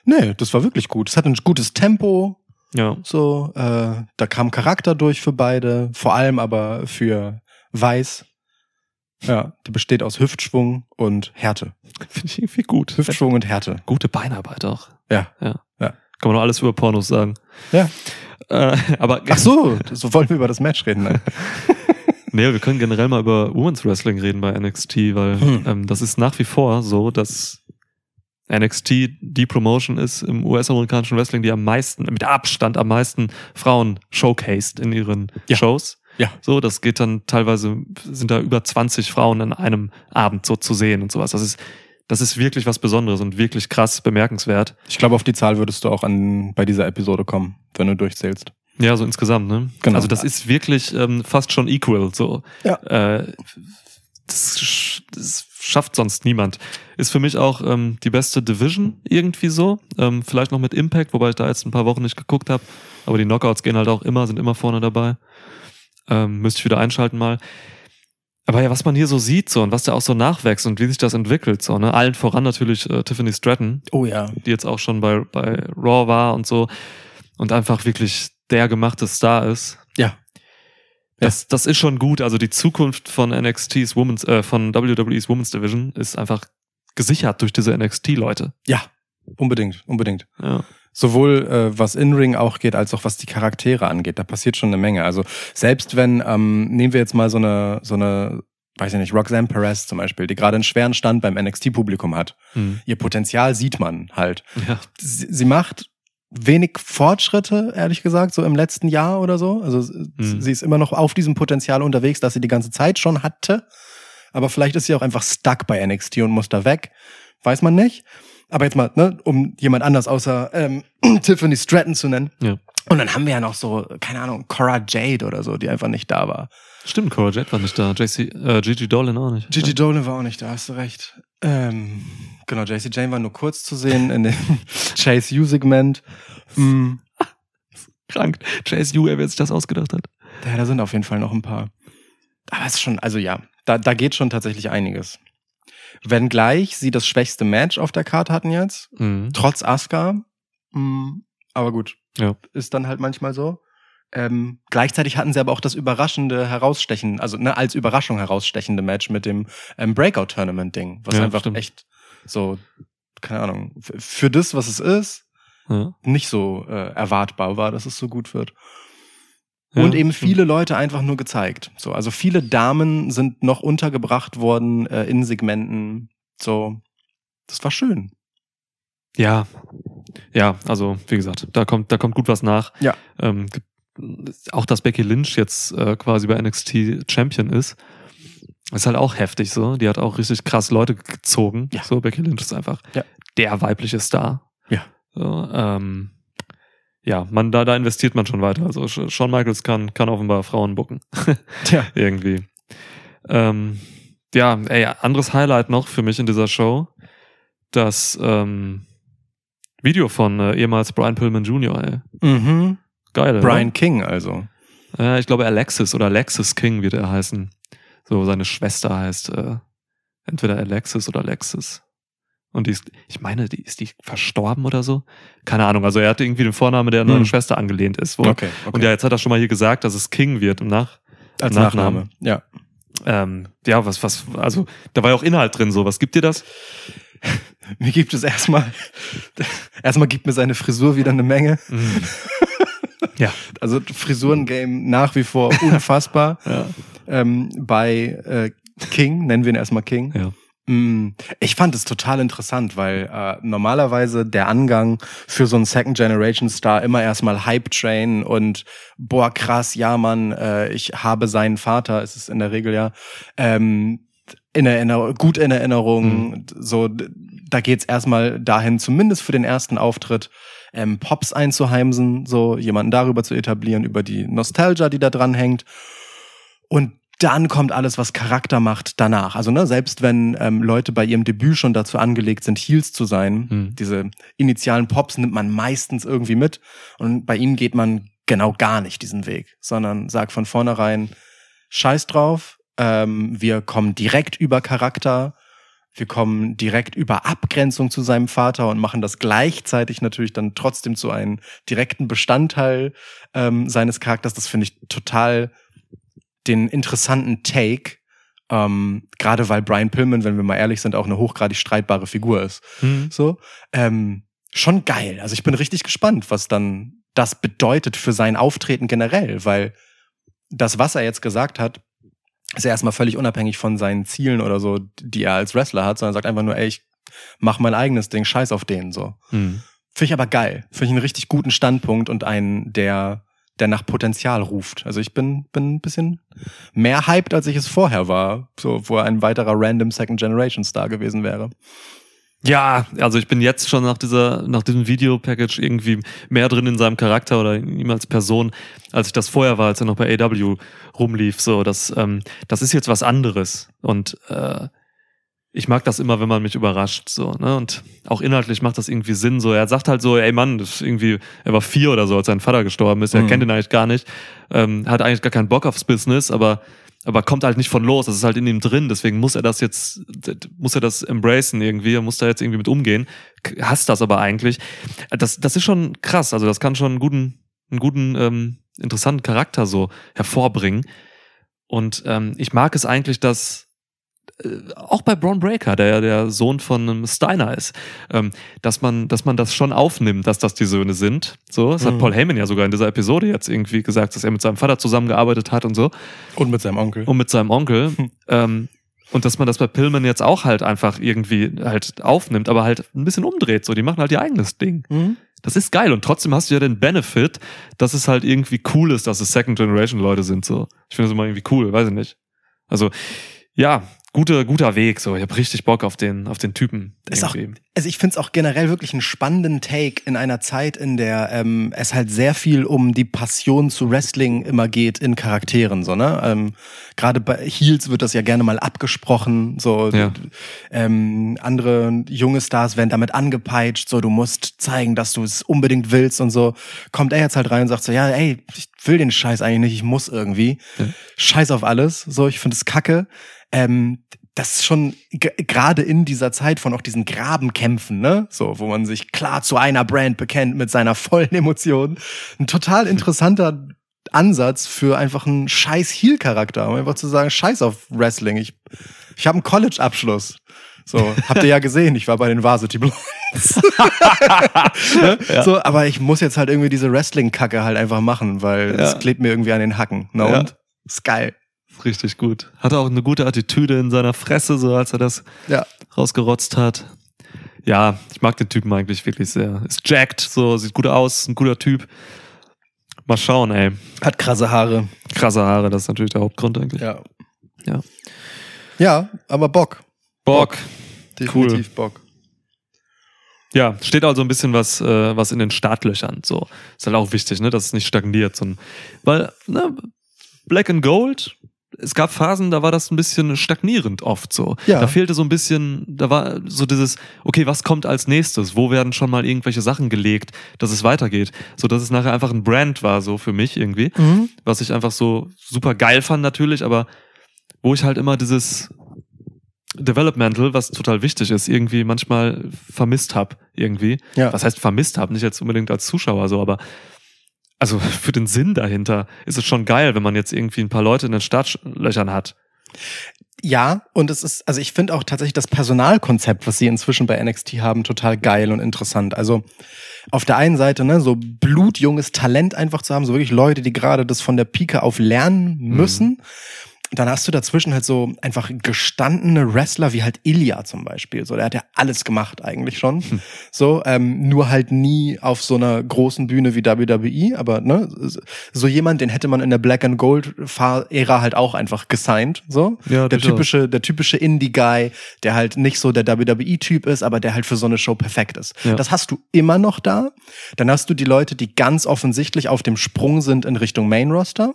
Nee, das war wirklich gut. Es hat ein gutes Tempo, Ja. so, äh, da kam Charakter durch für beide, vor allem aber für Weiß. Ja, die besteht aus Hüftschwung und Härte. Finde ich irgendwie gut. Hüftschwung und Härte. Gute Beinarbeit auch. Ja. Ja. Ja. Kann man nur alles über Pornos sagen. Ja. Äh, aber Ach so, so wollen wir über das Match reden. Ne? nee, wir können generell mal über Women's Wrestling reden bei NXT, weil Hm. ähm, das ist nach wie vor so, dass NXT die Promotion ist im US-amerikanischen Wrestling, die am meisten, mit Abstand am meisten Frauen showcased in ihren Ja. Shows. Ja. So, das geht dann teilweise, sind da über 20 Frauen an einem Abend so zu sehen und sowas. Das ist, das ist wirklich was Besonderes und wirklich krass bemerkenswert. Ich glaube, auf die Zahl würdest du auch an, bei dieser Episode kommen, wenn du durchzählst. Ja, so insgesamt, ne? Genau. Also das ist wirklich ähm, fast schon equal. So. Ja. Äh, das, das schafft sonst niemand. Ist für mich auch ähm, die beste Division irgendwie so. Ähm, vielleicht noch mit Impact, wobei ich da jetzt ein paar Wochen nicht geguckt habe. Aber die Knockouts gehen halt auch immer, sind immer vorne dabei. Ähm, müsste ich wieder einschalten mal. Aber ja, was man hier so sieht so und was da auch so nachwächst und wie sich das entwickelt, so, ne? Allen voran natürlich äh, Tiffany Stratton, Oh ja. die jetzt auch schon bei, bei Raw war und so und einfach wirklich der gemachte Star ist. Ja. Das, das ist schon gut. Also die Zukunft von NXT's Women's, äh, von WWE's Women's Division ist einfach gesichert durch diese NXT-Leute. Ja. Unbedingt, unbedingt. Ja. Sowohl äh, was In-Ring auch geht, als auch was die Charaktere angeht. Da passiert schon eine Menge. Also selbst wenn, ähm, nehmen wir jetzt mal so eine, so eine, weiß ich nicht, Roxanne Perez zum Beispiel, die gerade einen schweren Stand beim NXT-Publikum hat. Hm. Ihr Potenzial sieht man halt. ja. Sie, sie macht wenig Fortschritte, ehrlich gesagt, so im letzten Jahr oder so. Also Mhm. sie ist immer noch auf diesem Potenzial unterwegs, das sie die ganze Zeit schon hatte. Aber vielleicht ist sie auch einfach stuck bei NXT und muss da weg. Weiß man nicht. Aber jetzt mal, ne, um jemand anders außer ähm, Tiffany Stratton zu nennen. Ja. Und dann haben wir ja noch so, keine Ahnung, Cora Jade oder so, die einfach nicht da war. Stimmt, Cora Jade war nicht da. JC, äh, Gigi Dolan auch nicht. Gigi Dolan war auch nicht da, hast du recht. Ähm, genau, JC Jane war nur kurz zu sehen in dem Chase U-Segment. Mm, Krank. Chase U, wer sich das ausgedacht hat. ja, da sind auf jeden Fall noch ein paar. Aber es ist schon, also ja, da, da geht schon tatsächlich einiges. Wenngleich sie das schwächste Match auf der Karte hatten jetzt, Mhm. trotz Asuka. Mm, aber gut, Ja. ist dann halt manchmal so. Ähm, gleichzeitig hatten sie aber auch das überraschende Herausstechen, also ne, als Überraschung herausstechende Match mit dem ähm, Breakout-Tournament-Ding, was Ja, einfach stimmt. echt so, keine Ahnung, für das, was es ist, Ja. nicht so äh, erwartbar war, dass es so gut wird. Ja, Und eben stimmt. viele Leute einfach nur gezeigt. So, also viele Damen sind noch untergebracht worden äh, in Segmenten. So, das war schön. Ja. Ja, also wie gesagt, da kommt, da kommt gut was nach. Ja. Ähm, auch dass Becky Lynch jetzt äh, quasi bei NXT Champion ist, ist halt auch heftig so. Die hat auch richtig krass Leute gezogen. Ja. So, Becky Lynch ist einfach Ja. der weibliche Star. Ja. So, ähm, ja, man, da, da investiert man schon weiter. Also Sh- Shawn Michaels kann, kann offenbar Frauen bucken. Tja. Irgendwie. Ähm, ja, ey, anderes Highlight noch für mich in dieser Show. Das ähm, Video von äh, ehemals Brian Pillman Jr., ey. Mhm. Geil, Brian King also. Ja, ich glaube Alexis oder Alexis King wird er heißen. So, seine Schwester heißt äh, entweder Alexis oder Alexis. Und die ist, ich meine, die ist die verstorben oder so? Keine Ahnung. Also er hatte irgendwie den Vornamen, der an seine Hm. Schwester angelehnt ist. Wo, Okay, okay. Und ja, jetzt hat er schon mal hier gesagt, dass es King wird im Nach. Als Nachname. Nachname. Ja. Ähm, ja, was, was, also da war ja auch Inhalt drin. So, was gibt dir das? Mir gibt es erstmal, erstmal gibt mir seine Frisur wieder eine Menge. Mhm. ja, Also Frisurengame nach wie vor unfassbar. ja, ähm, bei äh, King, nennen wir ihn erstmal King. ja. Mm, Ich fand es total interessant, weil äh, normalerweise der Angang für so einen Second Generation Star immer erstmal Hype Train und boah krass, ja Mann, äh, ich habe seinen Vater, ist es in der Regel ja, ähm, in Erinnerung, gut in Erinnerung. So, d- da geht's erstmal dahin, zumindest für den ersten Auftritt, ähm, Pops einzuheimsen, so jemanden darüber zu etablieren, über die Nostalgia, die da dran hängt. Und dann kommt alles, was Charakter macht, danach. Also ne, selbst wenn ähm, Leute bei ihrem Debüt schon dazu angelegt sind, Heels zu sein, Hm. diese initialen Pops nimmt man meistens irgendwie mit. Und bei ihnen geht man genau gar nicht diesen Weg, sondern sagt von vornherein, scheiß drauf, ähm, wir kommen direkt über Charakter, wir kommen direkt über Abgrenzung zu seinem Vater und machen das gleichzeitig natürlich dann trotzdem zu einem direkten Bestandteil ähm, seines Charakters. Das finde ich total den interessanten Take. Ähm, Gerade weil Brian Pillman, wenn wir mal ehrlich sind, auch eine hochgradig streitbare Figur ist. Hm. So, ähm, schon geil. Also ich bin richtig gespannt, was dann das bedeutet für sein Auftreten generell, weil das, was er jetzt gesagt hat, ist ja erstmal völlig unabhängig von seinen Zielen oder so, die er als Wrestler hat, sondern sagt einfach nur, ey, ich mach mein eigenes Ding, scheiß auf den, so. Hm. Finde ich aber geil. Finde ich einen richtig guten Standpunkt und einen, der, der nach Potenzial ruft. Also ich bin, bin ein bisschen mehr hyped, als ich es vorher war, so, wo er ein weiterer random Second Generation Star gewesen wäre. Ja, also ich bin jetzt schon nach dieser, nach diesem Videopackage irgendwie mehr drin in seinem Charakter oder in ihm als Person, als ich das vorher war, als er noch bei AW rumlief. So, das, ähm, das ist jetzt was anderes. Und äh, ich mag das immer, wenn man mich überrascht, so, ne? Und auch inhaltlich macht das irgendwie Sinn. So, er sagt halt so, ey Mann, das ist irgendwie, er war vier oder so, als sein Vater gestorben ist. Er Mhm. kennt ihn eigentlich gar nicht, ähm, hat eigentlich gar keinen Bock aufs Business, aber aber kommt halt nicht von los. Das ist halt in ihm drin. Deswegen muss er das jetzt, muss er das embracen irgendwie. Er muss da jetzt irgendwie mit umgehen. Hasst das aber eigentlich. Das, das ist schon krass. Also das kann schon einen guten, einen guten, ähm, interessanten Charakter so hervorbringen. Und ähm, ich mag es eigentlich, dass äh, auch bei Braun Breaker, der ja der Sohn von einem Steiner ist, ähm, dass man, dass man das schon aufnimmt, dass das die Söhne sind. So, das hat Mhm. Paul Heyman ja sogar in dieser Episode jetzt irgendwie gesagt, dass er mit seinem Vater zusammengearbeitet hat und so Und mit seinem Onkel. und mit seinem Onkel. Hm. ähm, und dass man das bei Pillman jetzt auch halt einfach irgendwie halt aufnimmt, aber halt ein bisschen umdreht. So, die machen halt ihr eigenes Ding. Mhm. Das ist geil. Und trotzdem hast du ja den Benefit, dass es halt irgendwie cool ist, dass es Second Generation Leute sind. So, ich finde das immer irgendwie cool, weiß ich nicht. Also, ja, guter, guter Weg. So, ich habe richtig Bock auf den, auf den Typen. Ist auch, also ich finde es auch generell wirklich einen spannenden Take in einer Zeit, in der ähm, es halt sehr viel um die Passion zu Wrestling immer geht in Charakteren, so, ne? Ähm, Gerade bei Heels wird das ja gerne mal abgesprochen, so Ja. ähm, andere junge Stars werden damit angepeitscht, so du musst zeigen, dass du es unbedingt willst und so. Kommt er jetzt halt rein und sagt so, ja, ey, ich will den Scheiß eigentlich nicht, ich muss irgendwie. Ja. Scheiß auf alles, so, ich finde es kacke. Ähm, das ist schon gerade in dieser Zeit von auch diesen Grabenkämpfen, ne, so, wo man sich klar zu einer Brand bekennt mit seiner vollen Emotion, ein total interessanter Ansatz für einfach einen scheiß Heel-Charakter, um einfach zu sagen, scheiß auf Wrestling, ich, ich habe einen College-Abschluss. So, habt ihr ja gesehen, ich war bei den Varsity Blondes. ne? Ja. So, aber ich muss jetzt halt irgendwie diese Wrestling-Kacke halt einfach machen, weil es Ja. klebt mir irgendwie an den Hacken. Na Ja. und? Ist geil. Richtig gut. Hatte auch eine gute Attitüde in seiner Fresse, so als er das Ja. rausgerotzt hat. Ja, ich mag den Typen eigentlich wirklich sehr. Ist jacked, so sieht gut aus, ein guter Typ. Mal schauen, ey. Hat krasse Haare. Krasse Haare, das ist natürlich der Hauptgrund eigentlich. Ja. Ja. Ja, aber Bock. Bock. Definitiv Bock. Ja, steht also ein bisschen was, äh, was in den Startlöchern. So ist halt auch wichtig, ne, dass es nicht stagniert, sondern weil ne, Black and Gold. Es gab Phasen, da war das ein bisschen stagnierend oft so. Ja. Da fehlte so ein bisschen, da war so dieses, okay, was kommt als nächstes? Wo werden schon mal irgendwelche Sachen gelegt, dass es weitergeht? So dass es nachher einfach ein Brand war, so für mich irgendwie. Mhm. was ich einfach so super geil fand natürlich, aber wo ich halt immer dieses Developmental, was total wichtig ist, irgendwie manchmal vermisst hab irgendwie. Ja. Was heißt vermisst hab? Nicht jetzt unbedingt als Zuschauer so, aber also für den Sinn dahinter ist es schon geil, wenn man jetzt irgendwie ein paar Leute in den Startlöchern hat. Ja, und es ist, also ich finde auch tatsächlich das Personalkonzept, was sie inzwischen bei NXT haben, total geil und interessant. Also auf der einen Seite, ne, so blutjunges Talent einfach zu haben, so wirklich Leute, die gerade das von der Pike auf lernen müssen. Dann hast du dazwischen halt so einfach gestandene Wrestler wie halt Ilya zum Beispiel. So, der hat ja alles gemacht eigentlich schon. So, ähm, nur halt nie auf so einer großen Bühne wie WWE. Aber ne, so jemand, den hätte man in der Black and Gold Ära halt auch einfach gesigned. So, Ja, der typische, der typische Indie-Guy, der halt nicht so der WWE-Typ ist, aber der halt für so eine Show perfekt ist. Ja. Das hast du immer noch da. Dann hast du die Leute, die ganz offensichtlich auf dem Sprung sind in Richtung Main-Roster.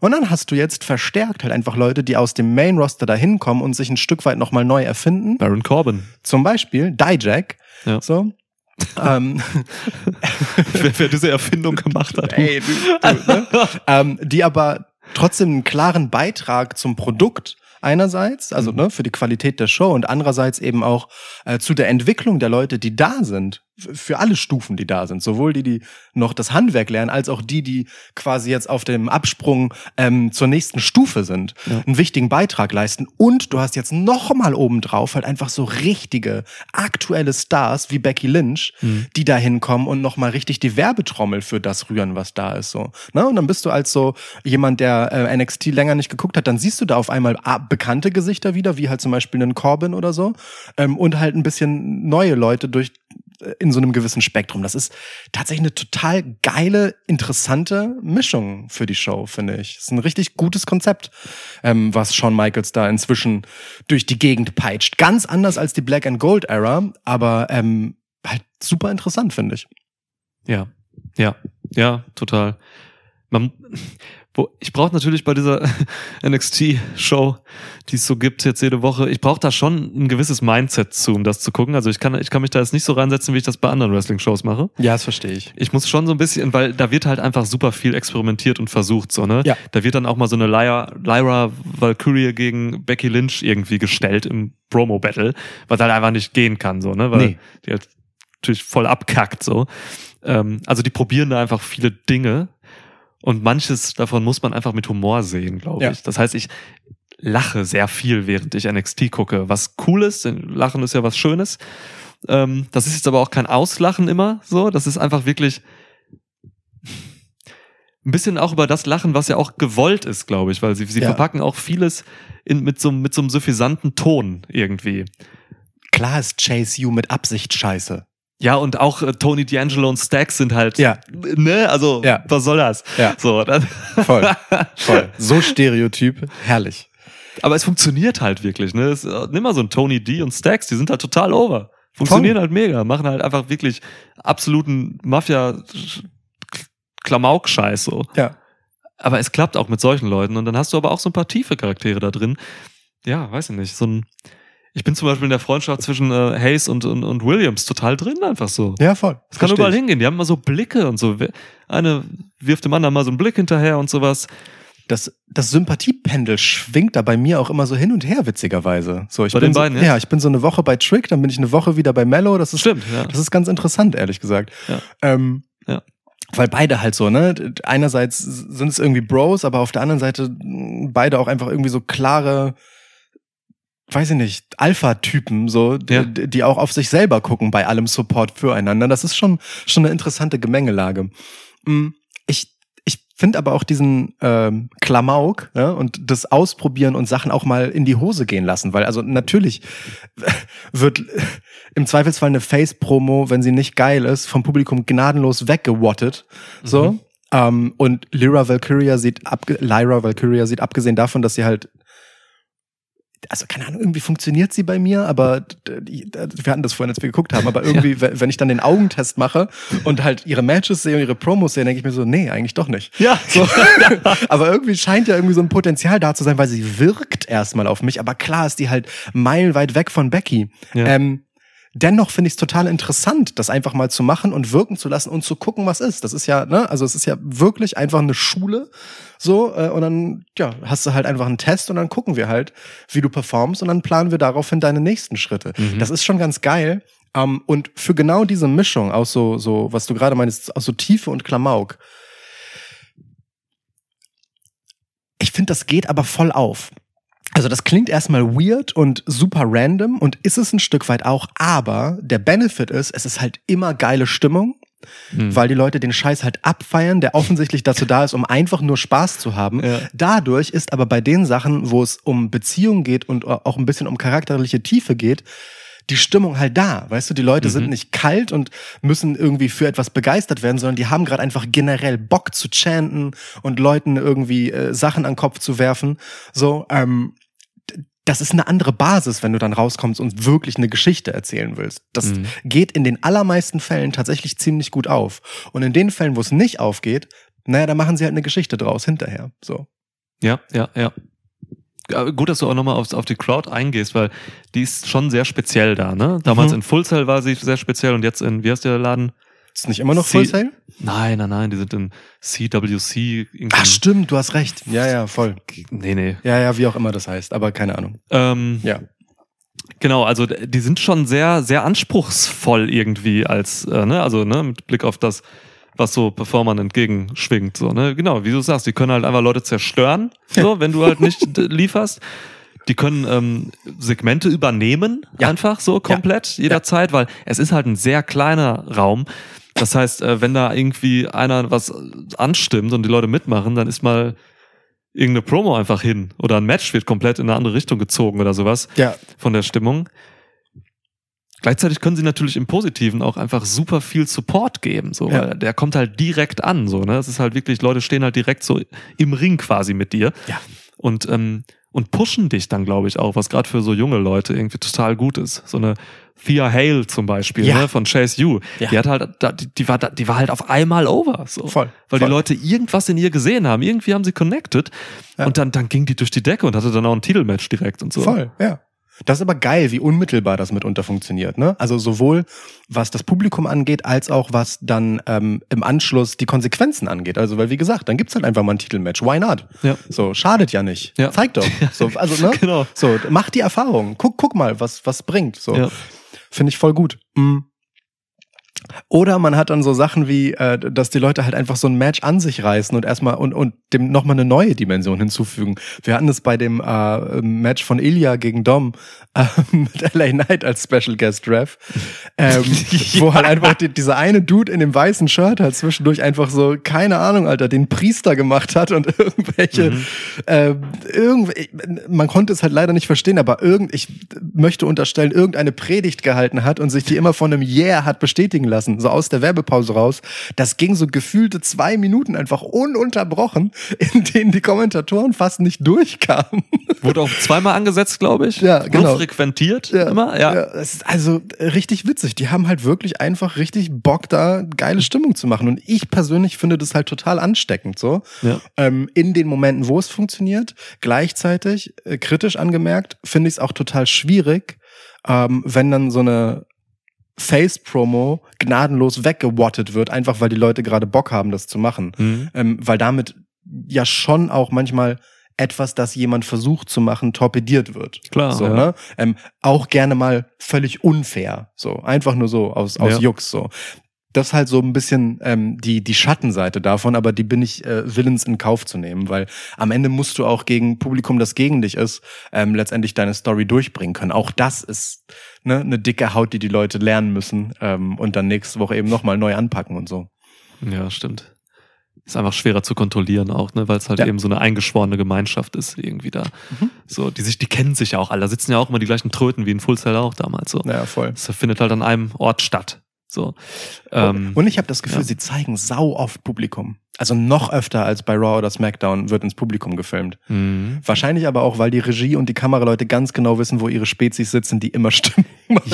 Und dann hast du jetzt verstärkt halt einfach Leute, die aus dem Main-Roster da hinkommen und sich ein Stück weit nochmal neu erfinden. Baron Corbin. Zum Beispiel Dijak. Ja. So. ähm, wer, wer diese Erfindung gemacht hat. ey, du, du, ne? ähm, die aber trotzdem einen klaren Beitrag zum Produkt einerseits, also ne, für die Qualität der Show und andererseits eben auch äh, zu der Entwicklung der Leute, die da sind, für alle Stufen, die da sind, sowohl die, die noch das Handwerk lernen, als auch die, die quasi jetzt auf dem Absprung ähm, zur nächsten Stufe sind, Ja. einen wichtigen Beitrag leisten. Und du hast jetzt noch mal obendrauf halt einfach so richtige, aktuelle Stars wie Becky Lynch, Mhm. die da hinkommen und noch mal richtig die Werbetrommel für das rühren, was da ist. So. Ne? Und dann bist du als so jemand, der äh, NXT länger nicht geguckt hat, dann siehst du da auf einmal ah, bekannte Gesichter wieder, wie halt zum Beispiel einen Corbin oder so, ähm, und halt ein bisschen neue Leute durch in so einem gewissen Spektrum. Das ist tatsächlich eine total geile, interessante Mischung für die Show, finde ich. Das ist ein richtig gutes Konzept, ähm, was Shawn Michaels da inzwischen durch die Gegend peitscht. Ganz anders als die Black and Gold Era, aber ähm, halt super interessant, finde ich. Ja, ja, ja, total. Man, wo ich brauche natürlich bei dieser NXT-Show, die es so gibt jetzt jede Woche, ich brauche da schon ein gewisses Mindset zu, um das zu gucken. Also ich kann, ich kann mich da jetzt nicht so reinsetzen, wie ich das bei anderen Wrestling-Shows mache. Ja, das verstehe ich. Ich muss schon so ein bisschen, weil da wird halt einfach super viel experimentiert und versucht, so, ne? Ja. Da wird dann auch mal so eine Lyra, Lyra Valkyrie gegen Becky Lynch irgendwie gestellt im Promo-Battle, was halt einfach nicht gehen kann, so, ne? Weil Nee. die halt natürlich voll abkackt, so. Ähm, also die probieren da einfach viele Dinge und manches davon muss man einfach mit Humor sehen, glaube Ja. ich. Das heißt, ich lache sehr viel, während ich NXT gucke, was cool ist. denn Lachen ist ja was Schönes. Ähm, das ist jetzt aber auch kein Auslachen immer so. Das ist einfach wirklich ein bisschen auch über das Lachen, was ja auch gewollt ist, glaube ich, weil sie, sie Ja. verpacken auch vieles in, mit, so, mit so einem suffisanten Ton irgendwie. Klar ist Chase You mit Absicht scheiße. Ja, und auch äh, Tony D'Angelo und Stax sind halt, Ja. ne, also, Ja. was soll das? Ja. So, das, Voll. Voll. So Stereotyp. Herrlich. aber es funktioniert halt wirklich, ne? Es, äh, nimm mal so ein Tony D und Stax, die sind halt total over. Funktionieren halt mega, machen halt einfach wirklich absoluten Mafia-Klamauk-Scheiß so. Ja. Aber es klappt auch mit solchen Leuten und dann hast du aber auch so ein paar tiefe Charaktere da drin. Ja, weiß ich nicht, so ein, ich bin zum Beispiel in der Freundschaft zwischen äh, Hayes und, und, und Williams total drin einfach so. Ja, voll. Es kann überall ich. hingehen. Die haben immer so Blicke und so. Eine wirft dem anderen mal so einen Blick hinterher und sowas. Das, das Sympathiependel schwingt da bei mir auch immer so hin und her, witzigerweise. So, ich Bei bin den so, beiden, ja? ja? ich bin so eine Woche bei Trick, dann bin ich eine Woche wieder bei Mellow. Das ist, Stimmt, ja. das ist ganz interessant, ehrlich gesagt. Ja. Ähm, Ja. Weil beide halt so, ne? Einerseits sind es irgendwie Bros, aber auf der anderen Seite mh, beide auch einfach irgendwie so klare, weiß ich nicht, Alpha-Typen, so, Ja. die auch auf sich selber gucken bei allem Support füreinander. Das ist schon, schon eine interessante Gemengelage. Mm, Ich, ich finde aber auch diesen ähm, Klamauk ne, und das Ausprobieren und Sachen auch mal in die Hose gehen lassen, weil also natürlich wird im Zweifelsfall eine Face-Promo, wenn sie nicht geil ist, vom Publikum gnadenlos weggewattet. So. Mhm. Ähm, und Lyra Valkyria sieht abge Lyra Valkyria sieht abgesehen davon, dass sie halt also keine Ahnung, irgendwie funktioniert sie bei mir, aber wir hatten das vorhin, als wir geguckt haben, aber irgendwie, wenn wenn ich dann den Augentest mache und halt ihre Matches sehe und ihre Promos sehe, denke ich mir so, nee, eigentlich doch nicht. Ja. So. aber irgendwie scheint ja irgendwie so ein Potenzial da zu sein, weil sie wirkt erstmal auf mich, aber klar ist die halt meilenweit weg von Becky. Ja. Ähm, dennoch finde ich es total interessant, das einfach mal zu machen und wirken zu lassen und zu gucken, was ist. Das ist ja, ne, also es ist ja wirklich einfach eine Schule, so, äh, und dann, ja, hast du halt einfach einen Test und dann gucken wir halt, wie du performst und dann planen wir daraufhin deine nächsten Schritte. Mhm. Das ist schon ganz geil. Ähm, und für genau diese Mischung aus so, so, was du gerade meinst, aus so Tiefe und Klamauk, ich finde, das geht aber voll auf. Also das klingt erstmal weird und super random und ist es ein Stück weit auch, aber der Benefit ist, es ist halt immer geile Stimmung, Hm. weil die Leute den Scheiß halt abfeiern, der offensichtlich dazu da ist, um einfach nur Spaß zu haben. Ja. Dadurch ist aber bei den Sachen, wo es um Beziehungen geht und auch ein bisschen um charakterliche Tiefe geht, die Stimmung halt da. Weißt du, die Leute Mhm. sind nicht kalt und müssen irgendwie für etwas begeistert werden, sondern die haben gerade einfach generell Bock zu chanten und Leuten irgendwie äh, Sachen an den Kopf zu werfen. So, ähm, das ist eine andere Basis, wenn du dann rauskommst und wirklich eine Geschichte erzählen willst. Das Mhm. geht in den allermeisten Fällen tatsächlich ziemlich gut auf. Und in den Fällen, wo es nicht aufgeht, naja, da machen sie halt eine Geschichte draus hinterher. So. Ja, ja, ja. Ja, Gut, dass du auch nochmal auf, auf die Crowd eingehst, weil die ist schon sehr speziell da, ne? Damals Mhm. in Full Sail war sie sehr speziell und jetzt in, wie heißt der Laden? Ist nicht immer noch Sie- Full Sail? Nein, nein, nein, die sind in CWC. Ach, stimmt, du hast recht. Ja, ja, voll. Nee, nee. Ja, ja, wie auch immer das heißt, aber keine Ahnung. Ähm, Ja. Genau, also die sind schon sehr, sehr anspruchsvoll irgendwie als, äh, ne, also ne, mit Blick auf das, was so Performern entgegenschwingt. So, ne? Genau, wie du sagst, die können halt einfach Leute zerstören, so, wenn du halt nicht lieferst. Die können ähm, Segmente übernehmen, Ja. einfach so komplett jederzeit, weil es ist halt ein sehr kleiner Raum. Das heißt, äh, wenn da irgendwie einer was anstimmt und die Leute mitmachen, dann ist mal irgendeine Promo einfach hin oder ein Match wird komplett in eine andere Richtung gezogen oder sowas Ja, von der Stimmung. Gleichzeitig können sie natürlich im Positiven auch einfach super viel Support geben, so, Ja. weil der kommt halt direkt an, so, ne? Es ist halt wirklich, Leute stehen halt direkt so im Ring quasi mit dir. Ja. Und, ähm, und pushen dich dann, glaube ich, auch, was gerade für so junge Leute irgendwie total gut ist. So eine Thea Hale zum Beispiel, Ja. ne, von Chase U. Ja. Die hat halt, die, die war, die war halt auf einmal over. So. Voll, Weil voll. die Leute irgendwas in ihr gesehen haben. Irgendwie haben sie connected. Ja. Und dann, dann ging die durch die Decke und hatte dann auch ein Titelmatch direkt und so. Voll, ja. Das ist aber geil, wie unmittelbar das mitunter funktioniert. Ne? Also sowohl was das Publikum angeht, als auch was dann ähm, im Anschluss die Konsequenzen angeht. Also weil wie gesagt, dann gibt's halt einfach mal ein Titelmatch. Why not? Ja. So schadet ja nicht. Ja. Zeig doch. So, also ne? Genau. So mach die Erfahrung. Guck, guck mal, was was bringt. So Ja. finde ich voll gut. Mm. Oder man hat dann so Sachen wie, äh, dass die Leute halt einfach so ein Match an sich reißen und erstmal und, und dem nochmal eine neue Dimension hinzufügen. Wir hatten es bei dem äh, Match von Ilya gegen Dom äh, mit LA Knight als Special Guest Ref, ähm, wo halt einfach die, dieser eine Dude in dem weißen Shirt halt zwischendurch einfach so, keine Ahnung, Alter, den Priester gemacht hat und irgendwelche, äh, irgendw man konnte es halt leider nicht verstehen, aber irgend, ich möchte unterstellen, irgendeine Predigt gehalten hat und sich die immer von einem Yeah hat bestätigen lassen, so aus der Werbepause raus. Das ging so gefühlte zwei Minuten einfach ununterbrochen, in denen die Kommentatoren fast nicht durchkamen. Wurde auch zweimal angesetzt, glaube ich. Ja, genau. frequentiert immer. Ja. es ist also richtig witzig. Die haben halt wirklich einfach richtig Bock, da geile Stimmung zu machen. Und ich persönlich finde das halt total ansteckend so. Ja. Ähm, in den Momenten, wo es funktioniert. Gleichzeitig, äh, kritisch angemerkt, finde ich es auch total schwierig, ähm, wenn dann so eine Face-Promo gnadenlos weggewattet wird, einfach weil die Leute gerade Bock haben, das zu machen. Mhm. Ähm, weil damit ja schon auch manchmal etwas, das jemand versucht zu machen, torpediert wird. Klar, So, ja. ne? ähm, auch gerne mal völlig unfair. So, einfach nur so, aus, aus Ja. Jux. So. Das ist halt so ein bisschen ähm, die, die Schattenseite davon, aber die bin ich äh, willens in Kauf zu nehmen, weil am Ende musst du auch gegen Publikum, das gegen dich ist, ähm, letztendlich deine Story durchbringen können. Auch das ist ne, eine dicke Haut, die die Leute lernen müssen ähm, und dann nächste Woche eben nochmal neu anpacken und so. Ja, stimmt. Ist einfach schwerer zu kontrollieren auch, ne, weil es halt Ja. eben so eine eingeschworene Gemeinschaft ist irgendwie da. Mhm. So, die sich, die kennen sich ja auch alle. Da sitzen ja auch immer die gleichen Tröten wie in Full Sail auch damals. So. Ja, voll. Das findet halt an einem Ort statt. So. Ähm, und ich habe das Gefühl, ja. sie zeigen sau oft Publikum. Also noch öfter als bei Raw oder SmackDown wird ins Publikum gefilmt. mhm. Wahrscheinlich aber auch, weil die Regie und die Kameraleute ganz genau wissen, wo ihre Spezies sitzen, die immer stimmen.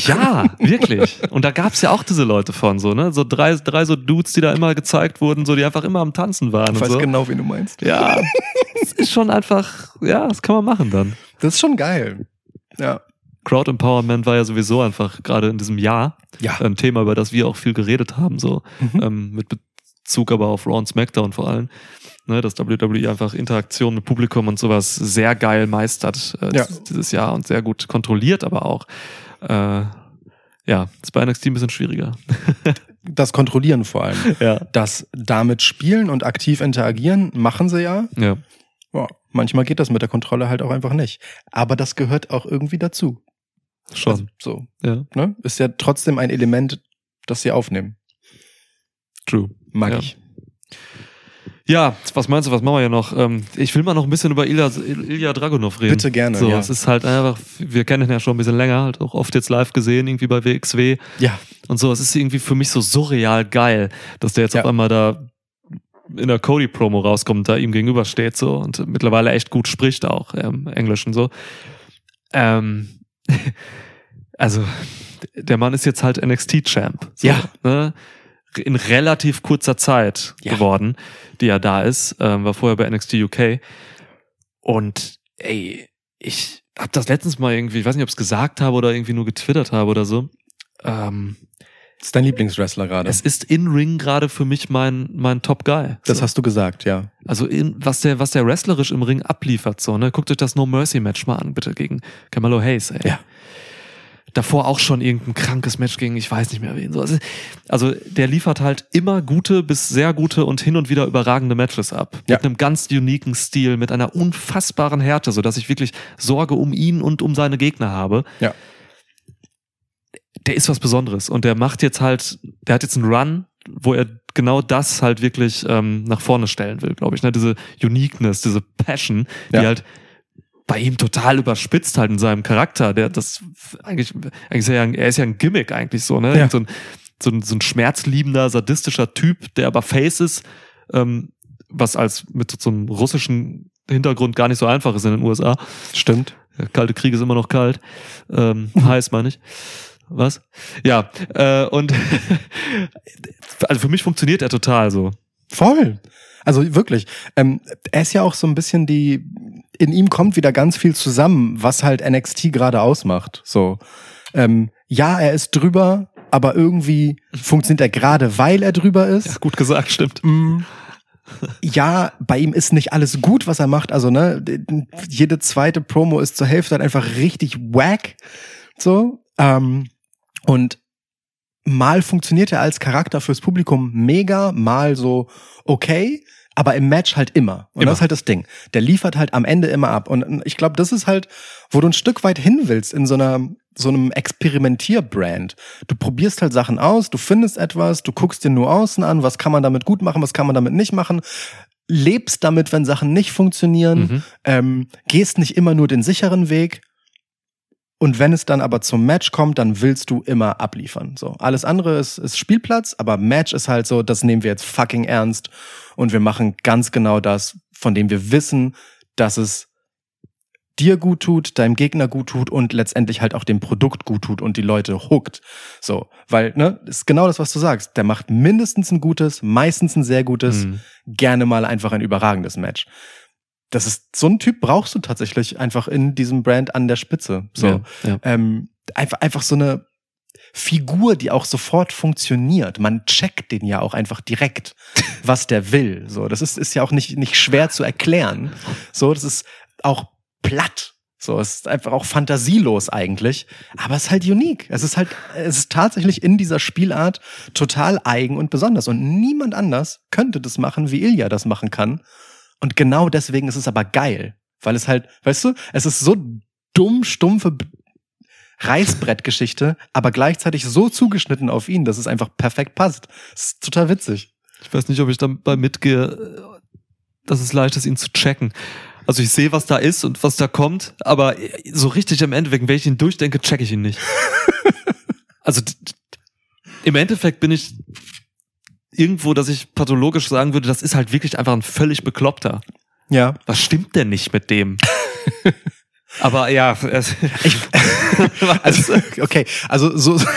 Ja, wirklich. Und da gab's ja auch diese Leute von, so, ne? So drei, drei so Dudes, die da immer gezeigt wurden, so, die einfach immer am Tanzen waren. Ich weiß so. genau, wen du meinst. Ja, das ist schon einfach, ja, das kann man machen dann. Das ist schon geil. Ja. Crowd Empowerment war ja sowieso einfach gerade in diesem Jahr Ja. ein Thema, über das wir auch viel geredet haben, so Mhm. ähm, mit Bezug aber auf Raw und SmackDown vor allem. Ne, dass WWE einfach Interaktion mit Publikum und sowas sehr geil meistert äh, Ja. dieses- Jahr und sehr gut kontrolliert, aber auch. Äh, ja, ist bei NXT ein bisschen schwieriger. Das Kontrollieren vor allem. Ja. Das damit spielen und aktiv interagieren machen sie ja. Ja. ja. Manchmal geht das mit der Kontrolle halt auch einfach nicht. Aber das gehört auch irgendwie dazu. Schon. Also, so, ja. ne? Ist ja trotzdem ein Element, das sie aufnehmen. True. Mag Ja. ich. Ja, was meinst du, was machen wir hier noch? Ähm, ich will mal noch ein bisschen über Ilya, Ilya Dragunov reden. Bitte gerne, So, ja. es ist halt einfach, wir kennen ihn ja schon ein bisschen länger, halt auch oft jetzt live gesehen, irgendwie bei WXW Ja. und so. Es ist irgendwie für mich so surreal geil, dass der jetzt Ja. auf einmal da in der Cody-Promo rauskommt, da ihm gegenübersteht so und mittlerweile echt gut spricht auch im Englischen so. Ähm, also, der Mann ist jetzt halt NXT-Champ. So, Ja. Ne? In relativ kurzer Zeit Ja. geworden, die er da ist. Ähm, war vorher bei NXT UK. Und ey, ich hab das letztens mal irgendwie, ich weiß nicht, ob ich es gesagt habe oder irgendwie nur getwittert habe oder so. Ähm, Das ist dein Lieblingswrestler gerade. es ist in Ring gerade für mich mein mein Top Guy. Das so. hast du gesagt, ja. Also in, was der was der wrestlerisch im Ring abliefert so, ne? Guckt euch das No Mercy Match mal an, bitte gegen Camelo Hayes, ey. Ja. Davor auch schon irgendein krankes Match gegen ich weiß nicht mehr wen so. Also, also der liefert halt immer gute bis sehr gute und hin und wieder überragende Matches ab. Ja. Mit einem ganz uniken Stil, mit einer unfassbaren Härte, so dass ich wirklich Sorge um ihn und um seine Gegner habe. Ja. Der ist was Besonderes und der macht jetzt halt, der hat jetzt einen Run, wo er genau das halt wirklich ähm, nach vorne stellen will, glaube ich. Ne? Diese Uniqueness, diese Passion, Ja. die halt bei ihm total überspitzt halt in seinem Charakter. Der das eigentlich, eigentlich ist er, ja ein, er ist ja ein Gimmick eigentlich so, ne? Ja. So, ein, so, ein, so ein schmerzliebender, sadistischer Typ, der aber Face ist, ähm, was als mit so einem russischen Hintergrund gar nicht so einfach ist in den USA. Stimmt. Der kalte Krieg ist immer noch kalt. Ähm, heiß meine ich. Was? Ja, äh, und also für mich funktioniert er total so. Voll. Also wirklich. Ähm, er ist ja auch so ein bisschen die, in ihm kommt wieder ganz viel zusammen, was halt NXT gerade ausmacht. So. Ähm, ja, er ist drüber, aber irgendwie funktioniert er gerade, weil er drüber ist. Gut gesagt, stimmt. Mm. Ja, bei ihm ist nicht alles gut, was er macht. Also, ne, jede zweite Promo ist zur Hälfte halt einfach richtig wack. So. Ähm, und mal funktioniert er als Charakter fürs Publikum mega, mal so okay, aber im Match halt immer. Und Immer. das ist halt das Ding. Der liefert halt am Ende immer ab. Und ich glaube, das ist halt, wo du ein Stück weit hin willst in so einer so einem Experimentierbrand. Du probierst halt Sachen aus, du findest etwas, du guckst dir nur außen an, was kann man damit gut machen, was kann man damit nicht machen, lebst damit, wenn Sachen nicht funktionieren, Mhm. ähm, gehst nicht immer nur den sicheren Weg. Und wenn es dann aber zum Match kommt, dann willst du immer abliefern. So, alles andere ist, ist Spielplatz, aber Match ist halt so, das nehmen wir jetzt fucking ernst und wir machen ganz genau das, von dem wir wissen, dass es dir gut tut, deinem Gegner gut tut und letztendlich halt auch dem Produkt gut tut und die Leute hookt. So, weil, ne, ist genau das, was du sagst. Der macht mindestens ein gutes, meistens ein sehr gutes, Mhm. gerne mal einfach ein überragendes Match. Das ist, so ein Typ brauchst du tatsächlich einfach in diesem Brand an der Spitze. So, Ja, ja. ähm, einfach, einfach so eine Figur, die auch sofort funktioniert. Man checkt den ja auch einfach direkt, was der will. So, das ist, ist ja auch nicht, nicht schwer zu erklären. So, das ist auch platt. So, es ist einfach auch fantasielos eigentlich. Aber es ist halt unique. Es ist halt, es ist tatsächlich in dieser Spielart total eigen und besonders. Und niemand anders könnte das machen, wie Ilya das machen kann. Und genau deswegen ist es aber geil. Weil es halt, weißt du, es ist so dumm, stumpfe Reißbrettgeschichte, aber gleichzeitig so zugeschnitten auf ihn, dass es einfach perfekt passt. Das ist total witzig. Ich weiß nicht, ob ich dabei mitgehe, dass es leicht ist, ihn zu checken. Also ich sehe, was da ist und was da kommt, aber so richtig im Endeffekt, wenn ich ihn durchdenke, checke ich ihn nicht. also im Endeffekt bin ich irgendwo, dass ich pathologisch sagen würde, das ist halt wirklich einfach ein völlig bekloppter. Ja. Was stimmt denn nicht mit dem? aber ja, es, Also, okay, also so.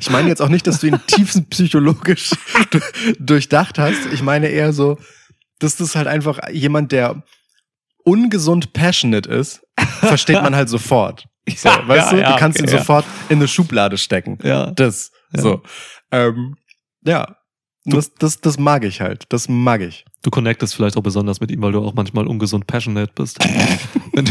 Ich meine jetzt auch nicht, dass du ihn tiefenpsychologisch du- durchdacht hast. Ich meine eher so, dass das halt einfach jemand, der ungesund passionate ist, versteht man halt sofort. So, Ja, weißt ja, du, ja, du kannst okay, ihn ja. sofort in eine Schublade stecken. ja. Das. Ja. So. Ähm, ja. Das, das, das mag ich halt. Das mag ich. Du connectest vielleicht auch besonders mit ihm, weil du auch manchmal ungesund passionate bist. wenn,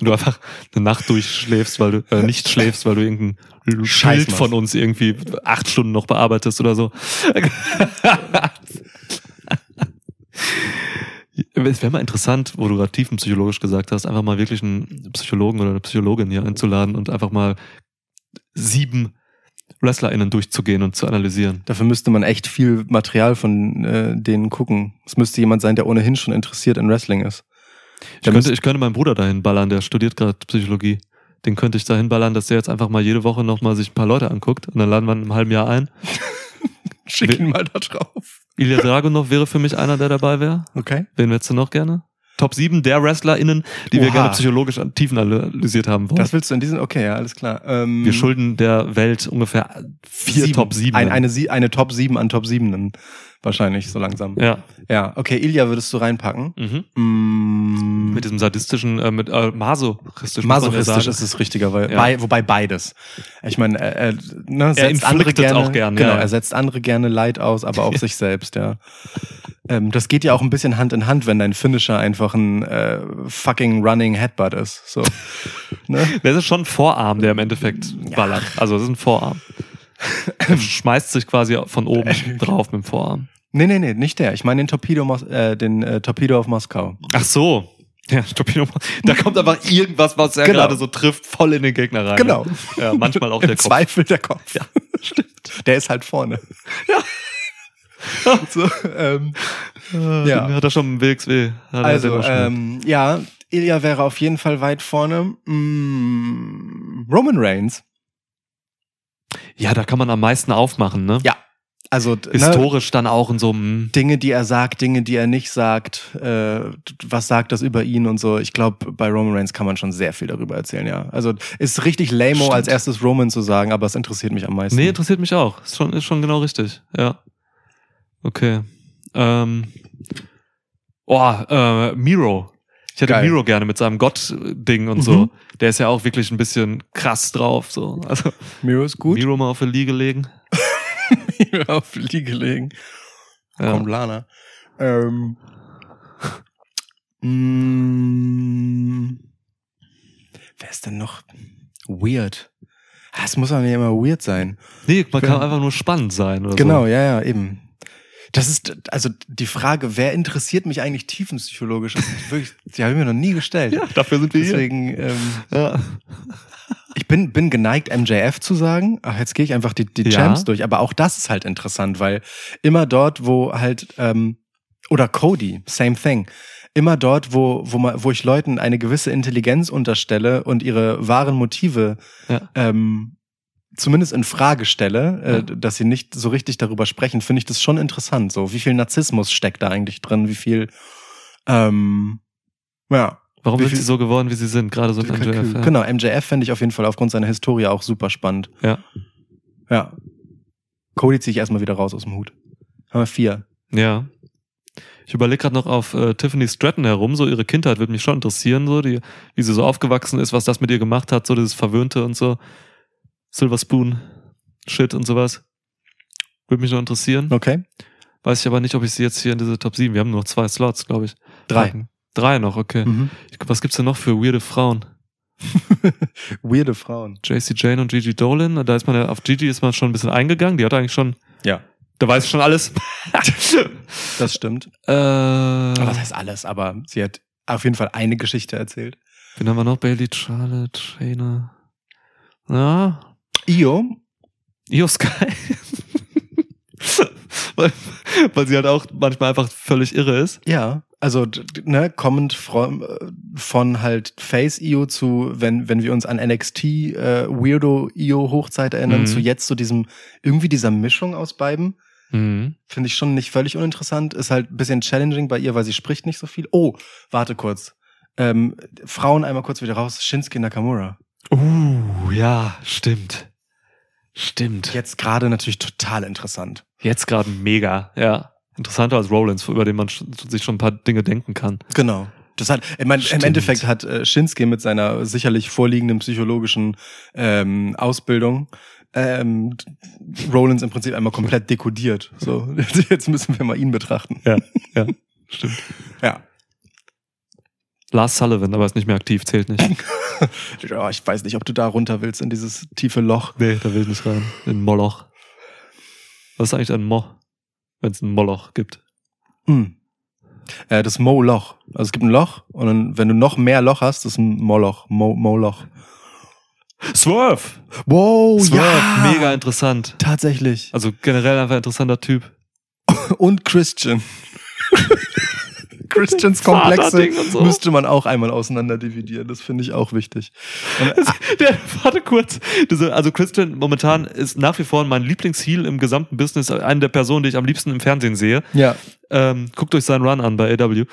du, einfach eine Nacht durchschläfst, weil du äh, nicht schläfst, weil du irgendein Scheiß Schild von uns irgendwie acht Stunden noch bearbeitest oder so. Es wäre mal interessant, wo du gerade tiefenpsychologisch gesagt hast, einfach mal wirklich einen Psychologen oder eine Psychologin hier einzuladen und einfach mal sieben WrestlerInnen durchzugehen und zu analysieren. Dafür müsste man echt viel Material von äh, denen gucken. Es müsste jemand sein, der ohnehin schon interessiert in Wrestling ist. Ich Der könnte, ich könnte meinen Bruder dahin ballern, der studiert gerade Psychologie. Den könnte ich dahin ballern, dass der jetzt einfach mal jede Woche noch mal sich ein paar Leute anguckt und dann laden wir ihn im halben Jahr ein. Schick ihn mal da drauf. Ilya Dragunov wäre für mich einer, der dabei wäre. Okay. Wen hättest du noch gerne? Top 7 der WrestlerInnen, die wir Oha. gerne psychologisch an Tiefen analysiert haben wollen. Das willst du in diesem, okay, ja, alles klar. Ähm, wir schulden der Welt ungefähr vier sieben. Top 7. Ein, eine, eine Top 7 an Top 7 wahrscheinlich so langsam. ja. Ja, okay, Ilya würdest du reinpacken. Mhm. Mm, Mit diesem sadistischen, äh, mit äh, masochistisch. muss man ja Masochistisch ist es richtiger, weil, Ja. bei, wobei beides. Ich meine, er, er, ne, setzt andere gerne, auch gern, genau, ja, ja. er setzt andere gerne Leid aus, aber auch sich selbst, ja. Ähm, das geht ja auch ein bisschen Hand in Hand, wenn dein Finisher einfach ein äh, fucking running Headbutt ist. So. ne? Das ist schon ein Vorarm, der im Endeffekt ballert. Also das ist ein Vorarm. Er schmeißt sich quasi von oben drauf mit dem Vorarm. Nee, nee, nee, nicht der. Ich meine den Torpedo, äh, den äh, Torpedo auf Moskau. Ach so. Ja, Torpedo. Da kommt einfach irgendwas, was er Genau. gerade so trifft, voll in den Gegner rein. Genau. Ja, manchmal auch der Im Kopf. Zweifel der Kopf. Ja, stimmt. Der ist halt vorne. Ja. so, ähm, Ja. Ja. Hat er schon. Hat er Also, ähm, ja, Ilya wäre auf jeden Fall weit vorne. Mm, Roman Reigns. ja, da kann man am meisten aufmachen, ne? Ja. Also ne, Historisch dann auch in so einem. Dinge, die er sagt, Dinge, die er nicht sagt, äh, was sagt das über ihn und so. Ich glaube, bei Roman Reigns kann man schon sehr viel darüber erzählen, ja. Also ist richtig lame als erstes Roman zu sagen, aber es interessiert mich am meisten. Nee, interessiert mich auch. Ist schon, ist schon genau richtig. Ja. Okay. Ähm. Oh, äh, Miro. Ich hätte Geil. Miro gerne mit seinem Gott-Ding und so. Mhm. Der ist ja auch wirklich ein bisschen krass drauf. So. Also Miro ist gut. Miro mal auf der Liege legen. Miro auf die Liege legen. Ja. Kommt Lana. Ähm. mm, wer ist denn noch weird? Ah, Es muss aber nicht immer weird sein. Nee, man kann einfach nur spannend sein oder Genau, so. ja, ja, eben. Das ist, also die Frage, wer interessiert mich eigentlich tiefenpsychologisch, ist wirklich, die habe ich mir noch nie gestellt. Ja, dafür sind wir hier. Deswegen, ähm, Ja. ich bin, bin geneigt, MJF zu sagen. Ach, jetzt gehe ich einfach die, die Ja. Champs durch. Aber auch das ist halt interessant, weil immer dort, wo halt, ähm, oder Cody, same thing. Immer dort, wo, wo, man, wo ich Leuten eine gewisse Intelligenz unterstelle und ihre wahren Motive Ja. ähm, zumindest in Frage stelle, äh, dass sie nicht so richtig darüber sprechen, finde ich das schon interessant. So, wie viel Narzissmus steckt da eigentlich drin? Wie viel, ähm, ja. Warum sind viel- sie so geworden, wie sie sind? Gerade so ein MJF. Ja. Genau, MJF fände ich auf jeden Fall aufgrund seiner Historie auch super spannend. Ja. Ja. Cody ziehe ich erstmal wieder raus aus dem Hut. Haben wir vier. Ja. Ich überlege gerade noch auf äh, Tiffany Stratton herum, so ihre Kindheit würde mich schon interessieren, so die, wie sie so aufgewachsen ist, was das mit ihr gemacht hat, so dieses Verwöhnte und so. Silver Spoon, Shit und sowas. Würde mich noch interessieren. Okay. Weiß ich aber nicht, ob ich sie jetzt hier in diese Top 7, wir haben nur noch zwei Slots, glaube ich. Drei. packen. Drei noch, okay. Mhm. Was gibt's denn noch für weirde Frauen? Weirde Frauen. JC Jane und Gigi Dolan, da ist man ja, auf Gigi ist man schon ein bisschen eingegangen, die hat eigentlich schon, Ja. da weiß ich schon alles. Das stimmt. äh, was heißt alles? Aber sie hat auf jeden Fall eine Geschichte erzählt. Wen haben wir noch? Bailey, Charlotte, Shayna. Ja, Io. Io Sky. weil, weil sie halt auch manchmal einfach völlig irre ist. Ja. Also, ne, kommend von, äh, von halt Face Io zu, wenn, wenn wir uns an NXT äh, Weirdo Io Hochzeit erinnern, Mhm. zu jetzt zu diesem, irgendwie dieser Mischung aus beiden. Mhm. Finde ich schon nicht völlig uninteressant. Ist halt ein bisschen challenging bei ihr, weil sie spricht nicht so viel. Oh, warte kurz. Ähm, Frauen einmal kurz wieder raus. Shinsuke Nakamura. Uh, ja, stimmt. Stimmt. Jetzt gerade natürlich total interessant. Jetzt gerade mega, ja. Interessanter als Rollins, über den man sich schon ein paar Dinge denken kann. Genau. Das hat, ich mein, im. Endeffekt hat äh, Shinsuke mit seiner sicherlich vorliegenden psychologischen ähm, Ausbildung ähm, Rollins im Prinzip einmal komplett dekodiert. So, jetzt müssen wir mal ihn betrachten. Ja, ja, stimmt. Ja. Lars Sullivan, aber ist nicht mehr aktiv, zählt nicht. ja. Ich weiß nicht, ob du da runter willst in dieses tiefe Loch. Nee, da will ich nicht rein. In Moloch. Was ist eigentlich ein Mo? Wenn es ein Moloch gibt. Hm. Äh, das Mo-Loch. Also es gibt ein Loch und dann, wenn du noch mehr Loch hast, das ist ein Moloch. Mo- Mo-Loch. Swerve! Wow, Swerve, ja! mega interessant. Tatsächlich. Also generell einfach interessanter Typ. Und Christian. Christians Komplexe Vaterding und so. müsste man auch einmal auseinander dividieren. Das finde ich auch wichtig. Der, warte kurz. Also Christian momentan ist nach wie vor mein Lieblingsheel im gesamten Business, eine der Personen, die ich am liebsten im Fernsehen sehe. ja, Ähm, guckt euch seinen Run an bei AW.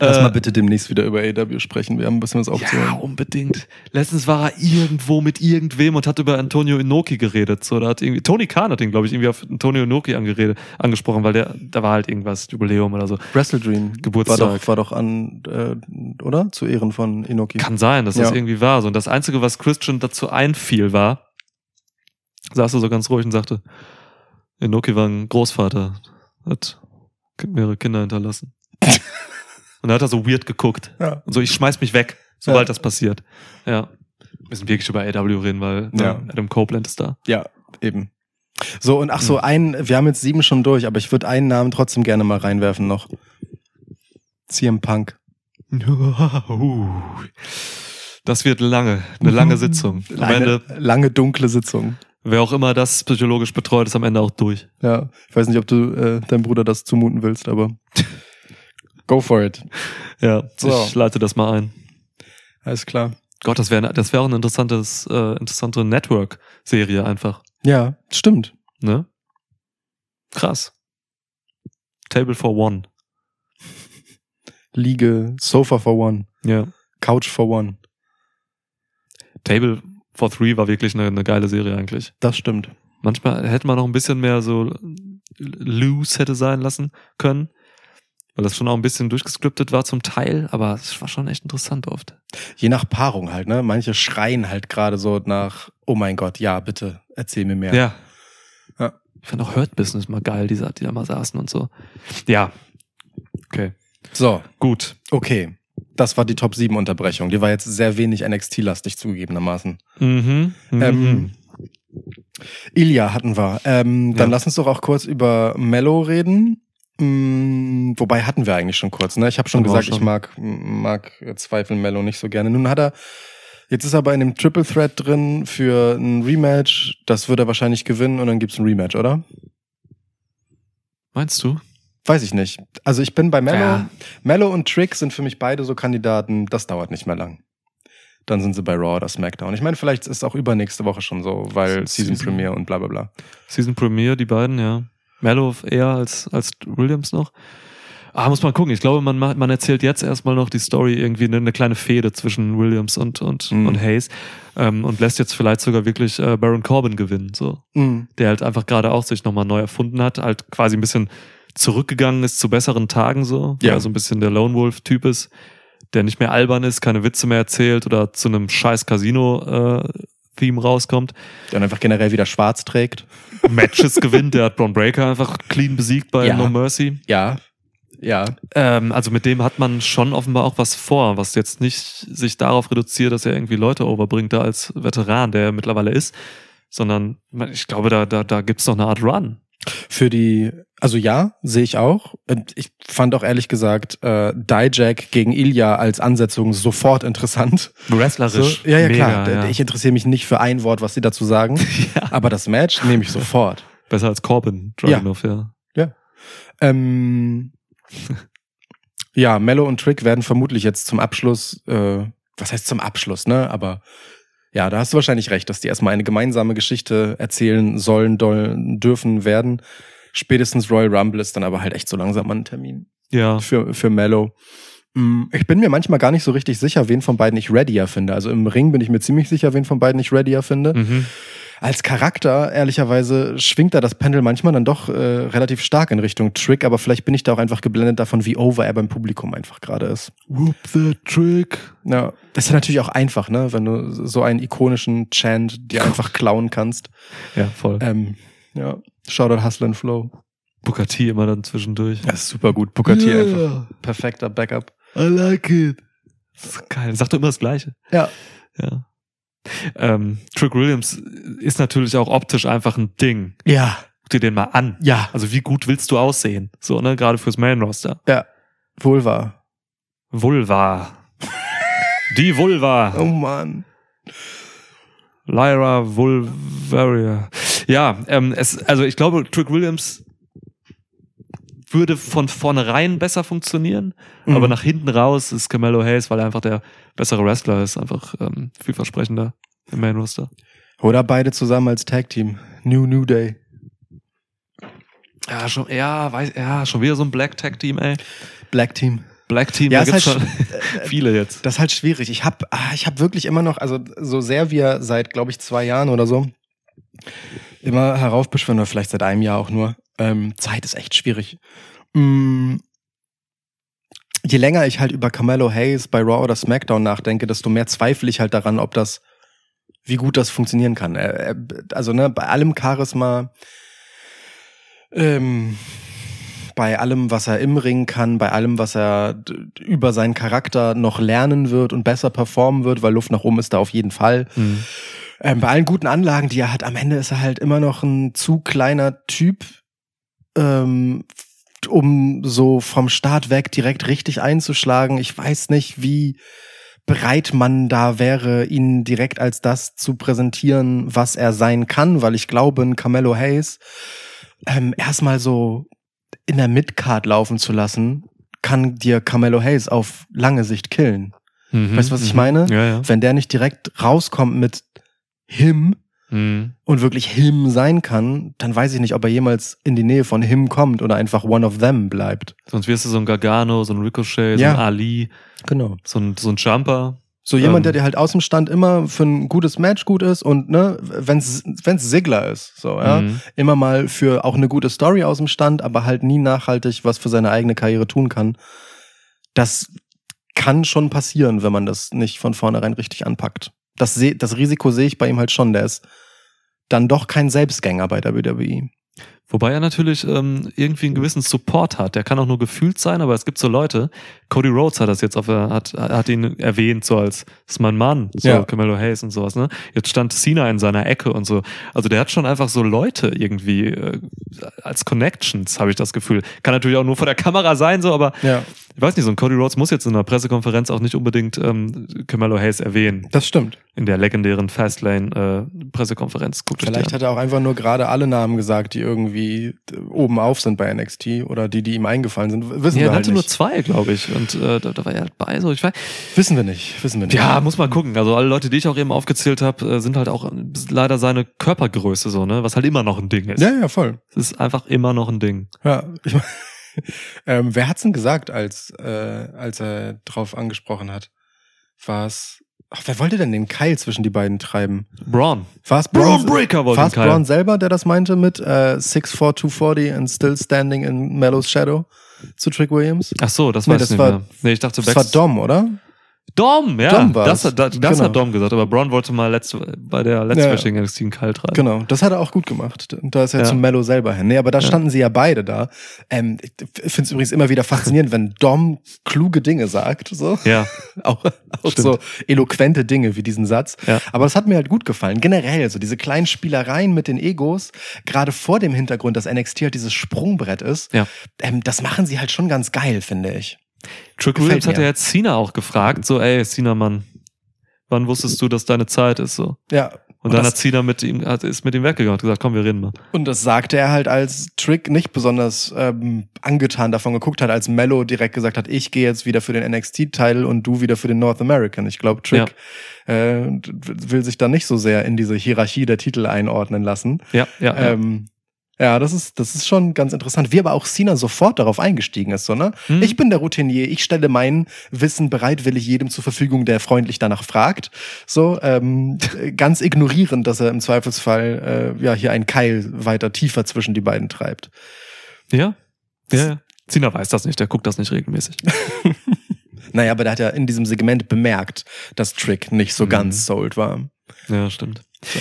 Lass Äh, mal bitte demnächst wieder über AW sprechen. Wir haben ein bisschen was Ja, aufzuholen. unbedingt. Letztens war er irgendwo mit irgendwem und hat über Antonio Inoki geredet. So, da hat irgendwie, Tony Khan hat ihn, glaube ich, irgendwie auf Antonio Inoki angeredet, angesprochen, weil der, da war halt irgendwas, Jubiläum oder so. Wrestle Dream Geburtstag. war doch, war doch an, äh, oder? Zu Ehren von Inoki. Kann sein, dass das Ja. irgendwie war. So, und das Einzige, was Christian dazu einfiel, war, saß er so ganz ruhig und sagte, Inoki war ein Großvater, hat mehrere Kinder hinterlassen. und da hat er so weird geguckt. Ja. Und so, ich schmeiß mich weg, sobald Ja. das passiert. Ja. Wir müssen wirklich über AW reden, weil Ja. ne, Adam Copeland ist da. Ja, eben. So, und ach so, Hm. ein, wir haben jetzt sieben schon durch, aber ich würde einen Namen trotzdem gerne mal reinwerfen noch. CM Punk. Das wird lange, eine lange Sitzung. Am Eine Ende, lange dunkle Sitzung. wer auch immer das psychologisch betreut, ist am Ende auch durch. Ja, ich weiß nicht, ob du äh, deinem Bruder das zumuten willst, aber go for it. Ja, So. ich leite das mal ein. Alles klar. Gott, das wäre das wäre auch eine interessantes, äh, interessante Network-Serie einfach. Ja, stimmt. Ne? Krass. Table for One. Liege, Sofa for One, Ja. Couch for One. Table for Three war wirklich eine, eine geile Serie eigentlich. Das stimmt. Manchmal hätte man noch ein bisschen mehr so loose hätte sein lassen können, weil das schon auch ein bisschen durchgescriptet war zum Teil, aber es war schon echt interessant oft. Je nach Paarung halt, ne? Manche schreien halt gerade so nach, oh mein Gott, ja, bitte, erzähl mir mehr. Ja. Ja. Ich fand auch Hurt Business mal geil, die, die da mal saßen und so. Ja. Okay. So, Gut. okay. Das war die Top 7 Unterbrechung. Die war jetzt sehr wenig NXT-lastig zugegebenermaßen. Mhm. mhm. Ähm, Ilya hatten wir. Ähm, dann Ja. lass uns doch auch kurz über Mello reden. Mm, wobei hatten wir eigentlich schon kurz. Ne? Ich habe schon gesagt, auch ich schon. mag, mag Zweifel Mello nicht so gerne. Nun hat er, jetzt ist er bei einem Triple Threat drin für ein Rematch. Das wird er wahrscheinlich gewinnen und dann gibt's ein Rematch, oder? Meinst du? Weiß ich nicht. Also ich bin bei Mello. Ja. Mello und Trick sind für mich beide so Kandidaten. Das dauert nicht mehr lang. Dann sind sie bei Raw oder SmackDown. Ich meine, vielleicht ist es auch übernächste Woche schon so, weil Season Season- Premiere und bla bla bla. Season Premiere, die beiden, ja. Mello eher als, als Williams noch. Ah, muss man gucken. Ich glaube, man, macht- man erzählt jetzt erstmal noch die Story irgendwie eine, eine kleine Fehde zwischen Williams und, und, Mhm. und Hayes ähm, und lässt jetzt vielleicht sogar wirklich äh, Baron Corbin gewinnen, so. Mhm. Der halt einfach gerade auch sich nochmal neu erfunden hat, halt quasi ein bisschen zurückgegangen ist zu besseren Tagen, so. Ja. Weil er so ein bisschen der Lone Wolf-Typ ist, der nicht mehr albern ist, keine Witze mehr erzählt oder zu einem scheiß Casino-Theme rauskommt. Der dann einfach generell wieder schwarz trägt. Matches gewinnt. Der hat Braun Breaker einfach clean besiegt bei Ja. No Mercy. Ja. Ja. Ähm, also mit dem hat man schon offenbar auch was vor, was jetzt nicht sich darauf reduziert, dass er irgendwie Leute overbringt, da als Veteran, der er mittlerweile ist, sondern ich glaube, da, da, da gibt's noch eine Art Run. Für die, also ja, sehe ich auch. Und Ich fand auch ehrlich gesagt äh, Dijak gegen Ilya als Ansetzung sofort interessant. Wrestlerisch. So, ja, ja, Mega, klar. ja. Ich interessiere mich nicht für ein Wort, was sie dazu sagen. ja. Aber das Match nehme ich sofort. Besser als Corbin, Dragunov, ja. Ähm, ja, Mello und Trick werden vermutlich jetzt zum Abschluss, äh, was heißt zum Abschluss, ne? Aber ja, da hast du wahrscheinlich recht, dass die erstmal eine gemeinsame Geschichte erzählen sollen, dollen, dürfen, werden. Spätestens Royal Rumble ist dann aber halt echt so langsam mal ein Termin Ja. für, für Mello. Mm, Ich bin mir manchmal gar nicht so richtig sicher, wen von beiden ich readier finde. Also im Ring bin ich mir ziemlich sicher, wen von beiden ich readier finde. Mhm. Als Charakter, ehrlicherweise, schwingt da das Pendel manchmal dann doch äh, relativ stark in Richtung Trick, aber vielleicht bin ich da auch einfach geblendet davon, wie over er beim Publikum einfach gerade ist. Whoop the trick. Ja, das ist ja natürlich auch einfach, ne, wenn du so einen ikonischen Chant dir einfach klauen kannst. Ja, voll. Ähm, ja, Shoutout Hustle and Flow. Booker T immer dann zwischendurch. Das ist super gut. Booker T einfach perfekter Backup. I like it. Das ist geil. Sagt doch immer das Gleiche. Ja. Ja. Ähm, Trick Williams ist natürlich auch optisch einfach ein Ding. Ja, Guck dir den mal an. ja, Also wie gut willst du aussehen? So, ne? Gerade fürs Main Roster. ja, wahr. Vulva. Die Vulva. Oh Mann. Lyra Vulvaria. Ja, ähm, es, also ich glaube, Trick Williams würde von vornherein besser funktionieren, Mhm. aber nach hinten raus ist Camelo Hayes, weil er einfach der bessere Wrestler ist, einfach ähm, vielversprechender im Main Roster. Oder beide zusammen als Tag Team. New New Day. Ja, schon, ja, weiß, ja, schon wieder so ein Black Tag Team, ey. Black Team. Black Team, Ja, da ist gibt's halt schon viele jetzt. Das ist halt schwierig. Ich habe ich hab wirklich immer noch, also so sehr wir seit, glaube ich, zwei Jahren oder so immer heraufbeschwören, oder vielleicht seit einem Jahr auch nur, ähm, Zeit ist echt schwierig. Mm, je länger ich halt über Carmelo Hayes bei Raw oder SmackDown nachdenke, desto mehr zweifle ich halt daran, ob das, wie gut das funktionieren kann. Also, ne, bei allem Charisma, ähm, bei allem, was er im Ring kann, bei allem, was er über seinen Charakter noch lernen wird und besser performen wird, weil Luft nach oben ist da auf jeden Fall. Hm. Ähm, bei allen guten Anlagen, die er hat, am Ende ist er halt immer noch ein zu kleiner Typ, ähm, um so vom Start weg direkt richtig einzuschlagen. Ich weiß nicht, wie bereit man da wäre, ihn direkt als das zu präsentieren, was er sein kann, weil ich glaube, ein Carmelo Hayes ähm, erstmal so in der Midcard laufen zu lassen, kann dir Carmelo Hayes auf lange Sicht killen. Mhm, Weißt du, was ich mhm. meine? Ja, ja. Wenn der nicht direkt rauskommt mit him, Hm. und wirklich Him sein kann, dann weiß ich nicht, ob er jemals in die Nähe von Him kommt oder einfach one of them bleibt. Sonst wirst du so ein Gargano, so ein Ricochet, so Ja. ein Ali, Genau. so ein, so ein Jumper. So jemand, Ähm. der dir halt aus dem Stand immer für ein gutes Match gut ist und ne, wenn's wenn's Sigler ist, so ja, Mhm. immer mal für auch eine gute Story aus dem Stand, aber halt nie nachhaltig was für seine eigene Karriere tun kann. Das kann schon passieren, wenn man das nicht von vornherein richtig anpackt. Das, das Risiko sehe ich bei ihm halt schon. Der ist dann doch kein Selbstgänger bei der WWE. Wobei er natürlich ähm, irgendwie einen gewissen Support hat. Der kann auch nur gefühlt sein, aber es gibt so Leute. Cody Rhodes hat das jetzt auf, hat, hat ihn erwähnt, so als, ist mein Mann, so Ja. Camelo Hayes und sowas, ne? Jetzt stand Cena in seiner Ecke und so. Also der hat schon einfach so Leute irgendwie äh, als Connections, habe ich das Gefühl. Kann natürlich auch nur vor der Kamera sein, so, aber Ja, ich weiß nicht, so ein Cody Rhodes muss jetzt in einer Pressekonferenz auch nicht unbedingt ähm, Camelo Hayes erwähnen. das stimmt. In der legendären Fastlane-Pressekonferenz. Euch die Vielleicht hat er auch einfach nur gerade alle Namen gesagt, die irgendwie äh, oben auf sind bei NXT oder die, die ihm eingefallen sind. Wissen Ja, wir er halt hatte nur nicht. zwei, glaube ich. Und äh, da, da war er bei. So, ich weiß, Wissen wir nicht. Wissen wir nicht. ja, muss mal gucken. Also alle Leute, die ich auch eben aufgezählt habe, äh, sind halt auch leider seine Körpergröße so, ne? Was halt immer noch ein Ding ist. ja, ja, voll. Es ist einfach immer noch ein Ding. Ja, ich mein, ähm, wer hat's denn gesagt, als, äh, als er drauf angesprochen hat? War's, ach, wer wollte denn den Keil zwischen die beiden treiben? Braun. War's Braun Breaker wollte war's. Braun selber, der das meinte mit äh, 6'4", 240 and still standing in Mellows Shadow zu Trick Williams? Ach so, das Nee, weiß das ich nicht war- mehr. Nee, ich dachte Das war Backst- Dom, oder? Dom, ja. Dom war's. das hat, das, das Genau. hat Dom gesagt. Aber Braun wollte mal letzt, bei der letztwöchigen NXT einen Keil treiben. Genau, das hat er auch gut gemacht. Da ist er Ja. zum Mellow selber hin. Nee, aber da Ja. standen sie ja beide da. Ähm, ich finde es übrigens immer wieder faszinierend, wenn Dom kluge Dinge sagt. So. Ja, auch, auch Stimmt. so eloquente Dinge wie diesen Satz. Ja. Aber das hat mir halt gut gefallen. Generell, so diese kleinen Spielereien mit den Egos, gerade vor dem Hintergrund, dass NXT halt dieses Sprungbrett ist, Ja. ähm, das machen sie halt schon ganz geil, finde ich. Trick Gefällt Williams hat ja jetzt Cena auch gefragt, so, ey, Cena, Mann, wann wusstest du, dass deine Zeit ist, so? Ja. Und, Und dann hat Cena mit ihm, hat, ist mit ihm weggegangen und gesagt, komm, wir reden mal. Und das sagte er halt als Trick nicht besonders ähm, angetan davon geguckt hat, als Mello direkt gesagt hat, ich gehe jetzt wieder für den NXT-Titel und du wieder für den North American. Ich glaube, Trick äh, will sich da nicht so sehr in diese Hierarchie der Titel einordnen lassen. Ja, ja. ja. Ähm, ja, das ist, das ist schon ganz interessant. Wie aber auch Cena sofort darauf eingestiegen ist, so, ne? Hm? Ich bin der Routinier, ich stelle mein Wissen bereitwillig jedem zur Verfügung, der freundlich danach fragt. So, ähm, ganz ignorierend, dass er im Zweifelsfall äh, ja hier einen Keil weiter tiefer zwischen die beiden treibt. ja? Ja, ja. Cena weiß das nicht, der guckt das nicht regelmäßig. Naja, aber der hat ja in diesem Segment bemerkt, dass Trick nicht so Mhm. ganz sold war. Ja, stimmt. So.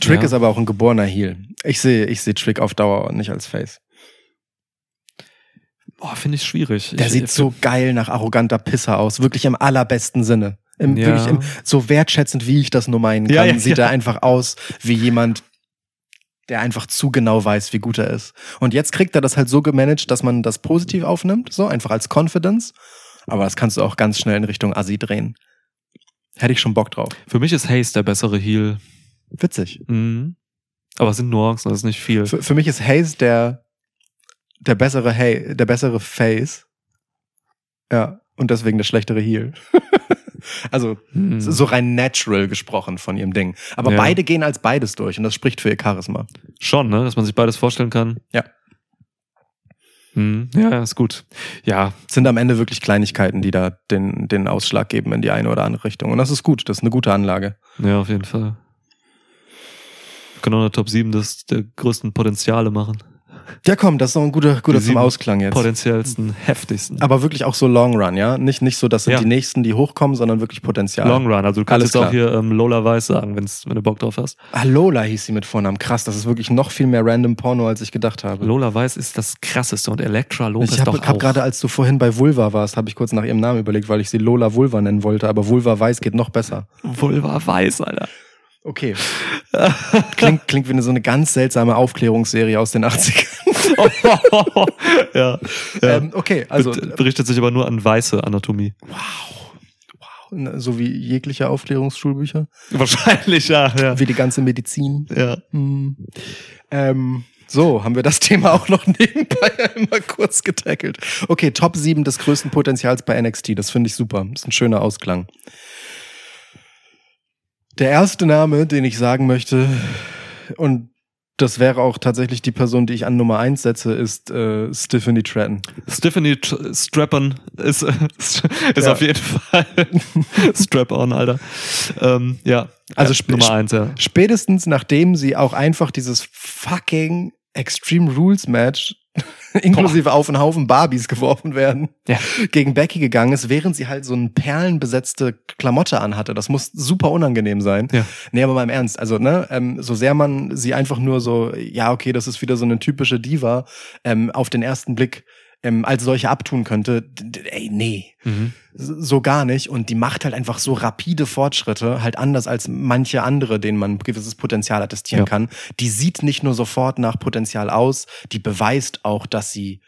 Trick Ja. ist aber auch ein geborener Heel. Ich sehe, ich sehe Trick auf Dauer nicht als Face. Boah, finde ich schwierig. Der ich, sieht so geil nach arroganter Pisser aus, wirklich im allerbesten Sinne. Im, Ja. wirklich im, so wertschätzend, wie ich das nur meinen kann, Ja, ja, sieht er einfach aus wie jemand, der einfach zu genau weiß, wie gut er ist. Und jetzt kriegt er das halt so gemanagt, dass man das positiv aufnimmt, so einfach als Confidence. Aber das kannst du auch ganz schnell in Richtung Assi drehen. Hätte ich schon Bock drauf. Für mich ist Hayes der bessere Heel. Witzig. Mhm. Aber es sind Nuancen, das ist nicht viel. Für, für mich ist Hayes der, der bessere Hay, der bessere Face. Ja. Und deswegen der schlechtere Heel. also, Mhm. so rein natural gesprochen von ihrem Ding. Aber Ja. beide gehen als beides durch und das spricht für ihr Charisma. Schon, ne? Dass man sich beides vorstellen kann. Ja. Mhm. Ja, ja, ist gut. Ja, sind am Ende wirklich Kleinigkeiten, die da den, den Ausschlag geben in die eine oder andere Richtung. Und das ist gut, das ist eine gute Anlage. ja, auf jeden Fall. Können auch eine Top 7 des der größten Potenziale machen. Ja, komm, das ist noch ein guter, guter zum Ausklang jetzt. Potenziellsten, heftigsten. Aber wirklich auch so Long Run, ja? Nicht, nicht so, das sind Ja. die nächsten, die hochkommen, sondern wirklich Potenzial. Long Run. Also du kannst Alles jetzt auch hier ähm, Lola Weiß sagen, wenn's, wenn du Bock drauf hast. Ah, Lola hieß sie mit Vornamen. Krass, das ist wirklich noch viel mehr random Porno, als ich gedacht habe. Lola Weiß ist das krasseste und Elektra Lopez ich habe doch hab auch. gerade, als du vorhin bei Vulva warst, habe ich kurz nach ihrem Namen überlegt, weil ich sie Lola Vulva nennen wollte, aber Vulva Weiß geht noch besser. Vulva Weiß, Alter. Okay. klingt, klingt wie eine, so eine ganz seltsame Aufklärungsserie aus den 80ern. ja. ja. Ähm, okay, also berichtet sich aber nur an weiße Anatomie. so wie jegliche Aufklärungsschulbücher, Wahrscheinlich, ja. Ja. wie die ganze Medizin. ja. Hm. Ähm, so, haben wir das Thema auch noch nebenbei einmal kurz getackelt. Okay, Top 7 des größten Potenzials bei NXT. Das finde ich super. Das ist ein schöner Ausklang. Der erste Name, den ich sagen möchte, und das wäre auch tatsächlich die Person, die ich an Nummer eins setze, ist äh, Stephanie Tratton. Stephanie Tr- Strap-on ist, äh, ist Ja. auf jeden Fall Strap-on, Alter. Ähm, ja, Also ja, Nummer eins, ja. Spätestens nachdem sie auch einfach dieses fucking Extreme Rules Match inklusive auf einen Haufen Barbies geworfen werden, Ja. gegen Becky gegangen ist, während sie halt so eine perlenbesetzte Klamotte anhatte. Das muss super unangenehm sein. Ja. Nee, aber mal im Ernst, also, ne, ähm, so sehr man sie einfach nur so, ja, okay, das ist wieder so eine typische Diva, ähm, auf den ersten Blick ähm, als solche abtun könnte, ey, nee, Mhm. so gar nicht. Und die macht halt einfach so rapide Fortschritte, halt anders als manche andere, denen man gewisses Potenzial attestieren Ja. kann. Die sieht nicht nur sofort nach Potenzial aus, die beweist auch, dass sie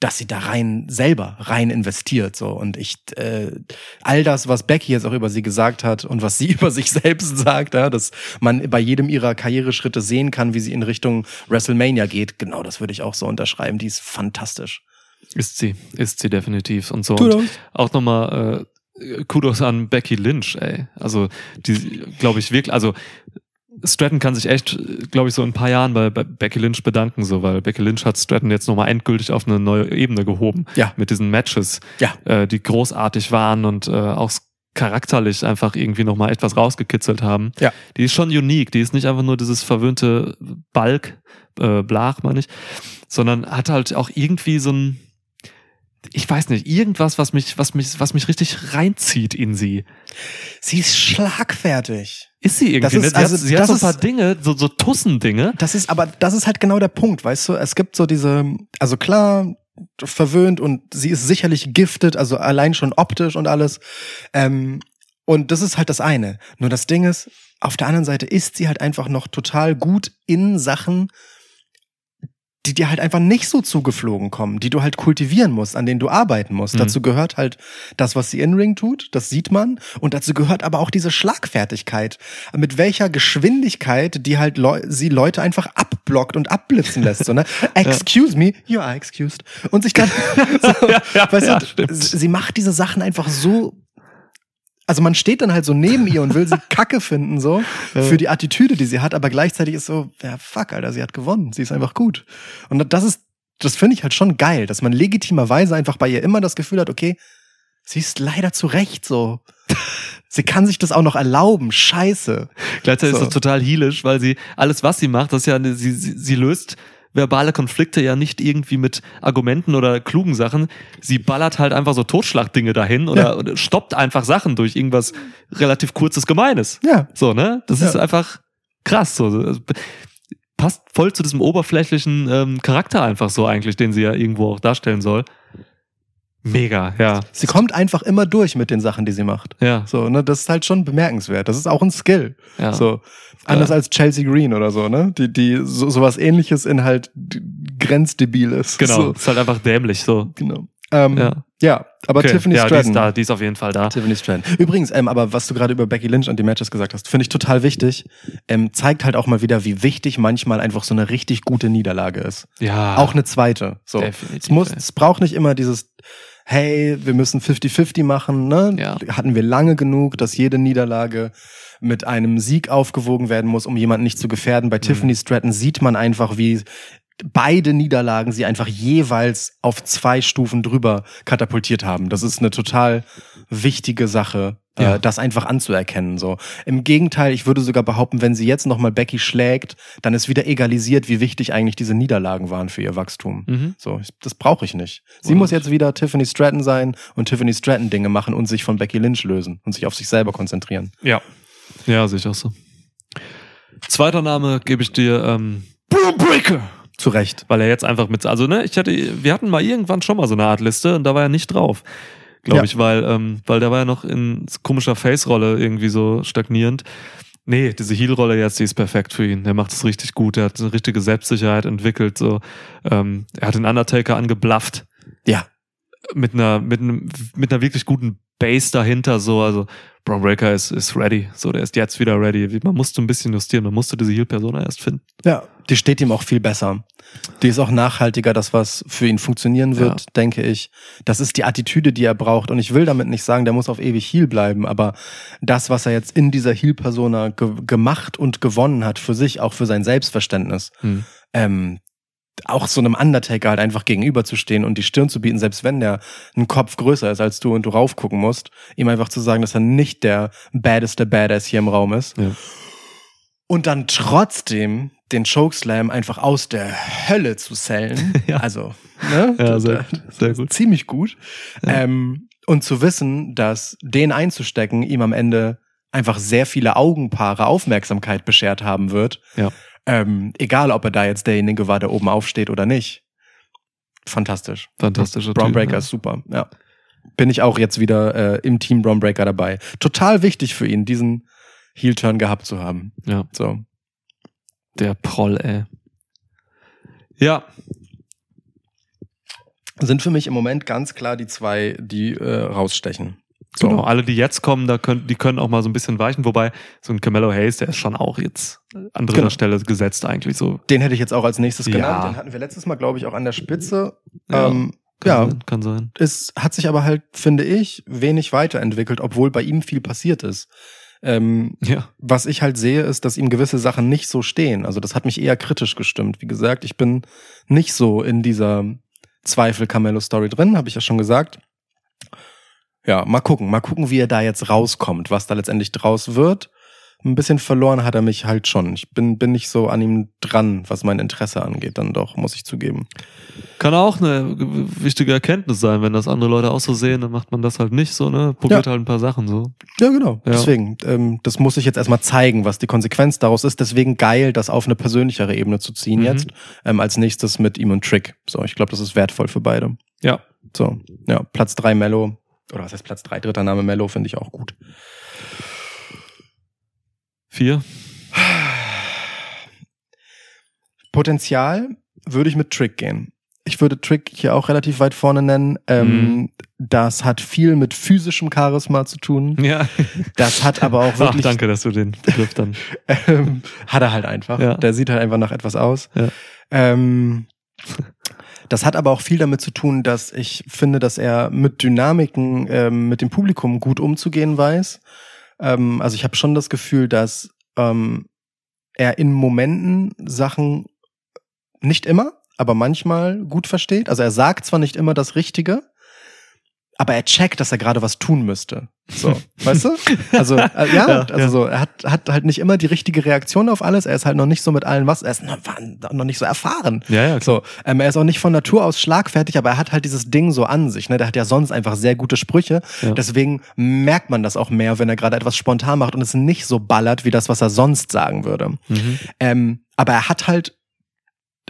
dass sie da rein selber rein investiert so und ich äh, all das was Becky jetzt auch über sie gesagt hat und was sie über sich selbst sagt ja, dass man bei jedem ihrer Karriereschritte sehen kann wie sie in Richtung WrestleMania geht genau das würde ich auch so unterschreiben die ist fantastisch Ist sie, ist sie definitiv und so. Kudos. Und auch nochmal äh, Kudos an Becky Lynch, ey. Also die, glaube ich wirklich, also Stratton kann sich echt, glaube ich, so in ein paar Jahren bei, bei Becky Lynch bedanken, so, weil Becky Lynch hat Stratton jetzt nochmal endgültig auf eine neue Ebene gehoben. Ja. Mit diesen Matches, Ja. äh, die großartig waren und äh, auch charakterlich einfach irgendwie nochmal etwas rausgekitzelt haben. Ja. Die ist schon unique, die ist nicht einfach nur dieses verwöhnte Balk, äh, Blach, meine ich, sondern hat halt auch irgendwie so ein, ich weiß nicht, irgendwas, was mich, was mich, was mich richtig reinzieht in sie. sie ist schlagfertig Ist sie irgendwie, Das ist- ne? Sie also, hat, sie hat das so ein paar ist- Dinge, so, so Tussen-Dinge. Das ist aber, das ist halt genau der Punkt, weißt du? Es gibt so diese, also klar, verwöhnt und sie ist sicherlich giftet, also allein schon optisch und alles. Ähm, und das ist halt das eine. Nur das Ding ist, auf der anderen Seite ist sie halt einfach noch total gut in Sachen, die dir halt einfach nicht so zugeflogen kommen, die du halt kultivieren musst, an denen du arbeiten musst. Mhm. Dazu gehört halt das, was sie in Ring tut, das sieht man. Und dazu gehört aber auch diese Schlagfertigkeit, mit welcher Geschwindigkeit die halt Leu sie Leute einfach abblockt und abblitzen lässt. So, ne? Excuse me, you are excused. Und sich dann, so, ja, weißt ja, du, stimmt. sie macht diese Sachen einfach so also man steht dann halt so neben ihr und will sie kacke finden, so, für die Attitüde, die sie hat, aber gleichzeitig ist so, ja, fuck, Alter, sie hat gewonnen, sie ist einfach gut. Und das ist, das finde ich halt schon geil, dass man legitimerweise einfach bei ihr immer das Gefühl hat, okay, sie ist leider zu Recht so. Sie kann sich das auch noch erlauben, scheiße. Gleichzeitig So. ist das total heelisch, weil sie alles, was sie macht, das ist ja, eine, sie, sie, sie löst verbale Konflikte ja nicht irgendwie mit Argumenten oder klugen Sachen. Sie ballert halt einfach so Totschlagdinge dahin oder, Ja. stoppt einfach Sachen durch irgendwas relativ kurzes Gemeines. Ja, So, ne? Das Ja. ist einfach krass. So. Also, Passt voll zu diesem oberflächlichen ähm, Charakter einfach so eigentlich, den sie ja irgendwo auch darstellen soll. Mega, ja. sie kommt einfach immer durch mit den Sachen, die sie macht. Ja, So, ne, das ist halt schon bemerkenswert. Das ist auch ein Skill. ja. So. Anders als Chelsea Green oder so, ne? Die, die so, sowas ähnliches in halt grenzdebil ist. Genau, So, ist halt einfach dämlich so. genau. Ähm, ja. Ja. aber Okay, Tiffany ja, die ist da, die ist auf jeden Fall da. Tiffany Stratton. Übrigens, ähm, aber was du gerade über Becky Lynch und die Matches gesagt hast, finde ich total wichtig. Ähm, zeigt halt auch mal wieder, wie wichtig manchmal einfach so eine richtig gute Niederlage ist. Ja. Auch eine zweite. So. Definitiv, Es muss, ey. es braucht nicht immer dieses, hey, wir müssen 50-50 machen, ne? Ja. Hatten wir lange genug, dass jede Niederlage mit einem Sieg aufgewogen werden muss, um jemanden nicht zu gefährden. Mhm. Bei Tiffany Stratton sieht man einfach, wie beide Niederlagen sie einfach jeweils auf zwei Stufen drüber katapultiert haben. Das ist eine total wichtige Sache, Ja. äh, das einfach anzuerkennen. So im Gegenteil, ich würde sogar behaupten, wenn sie jetzt noch mal Becky schlägt, dann ist wieder egalisiert, wie wichtig eigentlich diese Niederlagen waren für ihr Wachstum. Mhm. So, ich, das brauche ich nicht. Sie Und- muss jetzt wieder Tiffany Stratton sein und Tiffany Stratton Dinge machen und sich von Becky Lynch lösen und sich auf sich selber konzentrieren. Ja. Ja, sehe ich auch so. Zweiter Name gebe ich dir, ähm, Boom Breaker. Zu Recht. Weil er jetzt einfach mit, also ne, ich hatte, wir hatten mal irgendwann schon mal so eine Art Liste und da war er nicht drauf. Glaube Ja. ich, weil, ähm, weil der war ja noch in komischer Face-Rolle irgendwie so stagnierend. Nee, diese Heel-Rolle jetzt, die ist perfekt für ihn. Der macht es richtig gut. Er hat eine richtige Selbstsicherheit entwickelt. So, ähm, er hat den Undertaker angeblafft Ja. mit einer mit einem mit einer wirklich guten Base dahinter. So, also Braun Breaker ist, ist ready. So, der ist jetzt wieder ready. Man musste ein bisschen justieren, man musste diese Heal-Persona erst finden. Ja, die steht ihm auch viel besser. Die ist auch nachhaltiger, das was für ihn funktionieren wird, Ja. denke ich. Das ist die Attitüde, die er braucht. Und ich will damit nicht sagen, der muss auf ewig Heal bleiben, aber das, was er jetzt in dieser Heal-Persona ge gemacht und gewonnen hat für sich, auch für sein Selbstverständnis, Hm. ähm, auch so einem Undertaker halt einfach gegenüberzustehen und die Stirn zu bieten, selbst wenn der einen Kopf größer ist als du und du raufgucken musst, ihm einfach zu sagen, dass er nicht der baddeste Badass hier im Raum ist. Ja. Und dann trotzdem den Chokeslam einfach aus der Hölle zu sellen. Ja. Also, ne? Ja, sehr sehr gut. Ziemlich gut. Ähm, und zu wissen, dass den einzustecken ihm am Ende einfach sehr viele Augenpaare Aufmerksamkeit beschert haben wird. Ja. Ähm, egal, ob er da jetzt derjenige war, der oben aufsteht oder nicht. Fantastisch. Fantastischer Brown Breaker ja. ist super, ja. Bin ich auch jetzt wieder äh, im Team Brown Breaker dabei. Total wichtig für ihn, diesen Heel-Turn gehabt zu haben. Ja, So. der Proll, ey. Ja, Sind für mich im Moment ganz klar die zwei, die äh, rausstechen. So. genau. Alle, die jetzt kommen, da können, die können auch mal so ein bisschen weichen. Wobei, so ein Camelo Hayes, der ist schon auch jetzt an dritter Genau. Stelle gesetzt eigentlich so. Den hätte ich jetzt auch als nächstes Ja. genannt. Den hatten wir letztes Mal, glaube ich, auch an der Spitze. Ja, ähm, Kann ja, sein, kann sein. es hat sich aber halt, finde ich, wenig weiterentwickelt, obwohl bei ihm viel passiert ist. Ähm, Ja, was ich halt sehe, ist, dass ihm gewisse Sachen nicht so stehen. Also das hat mich eher kritisch gestimmt. Wie gesagt, ich bin nicht so in dieser Zweifel-Camelo-Story drin, habe ich ja schon gesagt. Ja, mal gucken, mal gucken, wie er da jetzt rauskommt, was da letztendlich draus wird. Ein bisschen verloren hat er mich halt schon. Ich bin, bin nicht so an ihm dran, was mein Interesse angeht, dann doch, muss ich zugeben. kann auch eine wichtige Erkenntnis sein, wenn das andere Leute auch so sehen, dann macht man das halt nicht so, ne? Probiert halt ein paar Sachen so. Ja, genau. Ja. Deswegen, ähm, das muss ich jetzt erstmal zeigen, was die Konsequenz daraus ist. Deswegen geil, das auf eine persönlichere Ebene zu ziehen Mhm. jetzt. Ähm, als nächstes mit ihm und Trick. So, ich glaube, das ist wertvoll für beide. Ja. So, ja, Platz drei Mello. Oder was heißt Platz drei? Dritter Name Mello finde ich auch gut. Vier. Potenzial würde ich mit Trick gehen. Ich würde Trick hier auch relativ weit vorne nennen. Ähm, Mhm. Das hat viel mit physischem Charisma zu tun. Ja. Das hat aber auch Ach, wirklich danke, dass du den Begriff dann. ähm, hat er halt einfach. Ja. Der sieht halt einfach nach etwas aus. Ja. Ähm, das hat aber auch viel damit zu tun, dass ich finde, dass er mit Dynamiken ähm, mit dem Publikum gut umzugehen weiß. Ähm, also ich habe schon das Gefühl, dass ähm, er in Momenten Sachen nicht immer, aber manchmal gut versteht. Also er sagt zwar nicht immer das Richtige, aber er checkt, dass er gerade was tun müsste. So, weißt du? Also äh, ja, Ja, also ja. so, er hat, hat halt nicht immer die richtige Reaktion auf alles. Er ist halt noch nicht so mit allen was, er ist noch, noch nicht so erfahren. Ja, ja, klar. So, ähm, er ist auch nicht von Natur aus schlagfertig, aber er hat halt dieses Ding so an sich. Ne? Der hat ja sonst einfach sehr gute Sprüche. Ja. Deswegen merkt man das auch mehr, wenn er gerade etwas spontan macht und es nicht so ballert, wie das, was er sonst sagen würde. Mhm. Ähm, aber er hat halt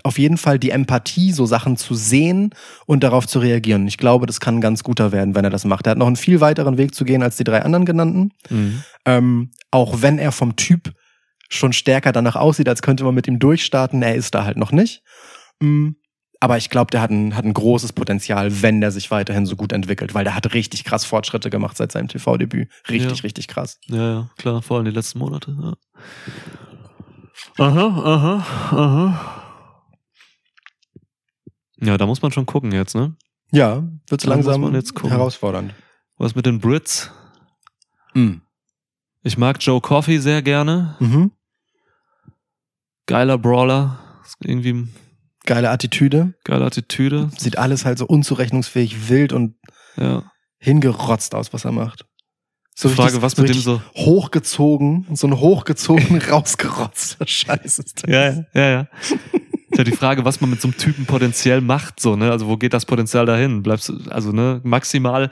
auf jeden Fall die Empathie, so Sachen zu sehen und darauf zu reagieren. Ich glaube, das kann ein ganz guter werden, wenn er das macht. Er hat noch einen viel weiteren Weg zu gehen als die drei anderen genannten. Mhm. Ähm, auch wenn er vom Typ schon stärker danach aussieht, als könnte man mit ihm durchstarten, er ist da halt noch nicht. Mm, Aber ich glaube, der hat ein, hat ein großes Potenzial, wenn der sich weiterhin so gut entwickelt, weil der hat richtig krass Fortschritte gemacht seit seinem TV-Debüt. Richtig, Ja. richtig krass. Ja, ja, klar, vor allem die letzten Monate. Ja. Aha, aha, aha. Ja, da muss man schon gucken jetzt, ne? Ja, wird Da langsam man jetzt gucken. herausfordernd. Was mit den Brits? Mm. Ich mag Joe Coffey sehr gerne. Mhm. Geiler Brawler. Irgendwie Geile Attitüde. geile Attitüde. Sieht alles halt so unzurechnungsfähig, wild und Ja. hingerotzt aus, was er macht. So Frage, richtig- was mit dem so. hochgezogen, so ein hochgezogen, rausgerotzter Scheiß ist das. Ja, ja, ja. ja. Ja die Frage, was man mit so einem Typen potenziell macht, so, ne? Also wo geht das Potenzial dahin? Bleibst du, also, ne, maximal,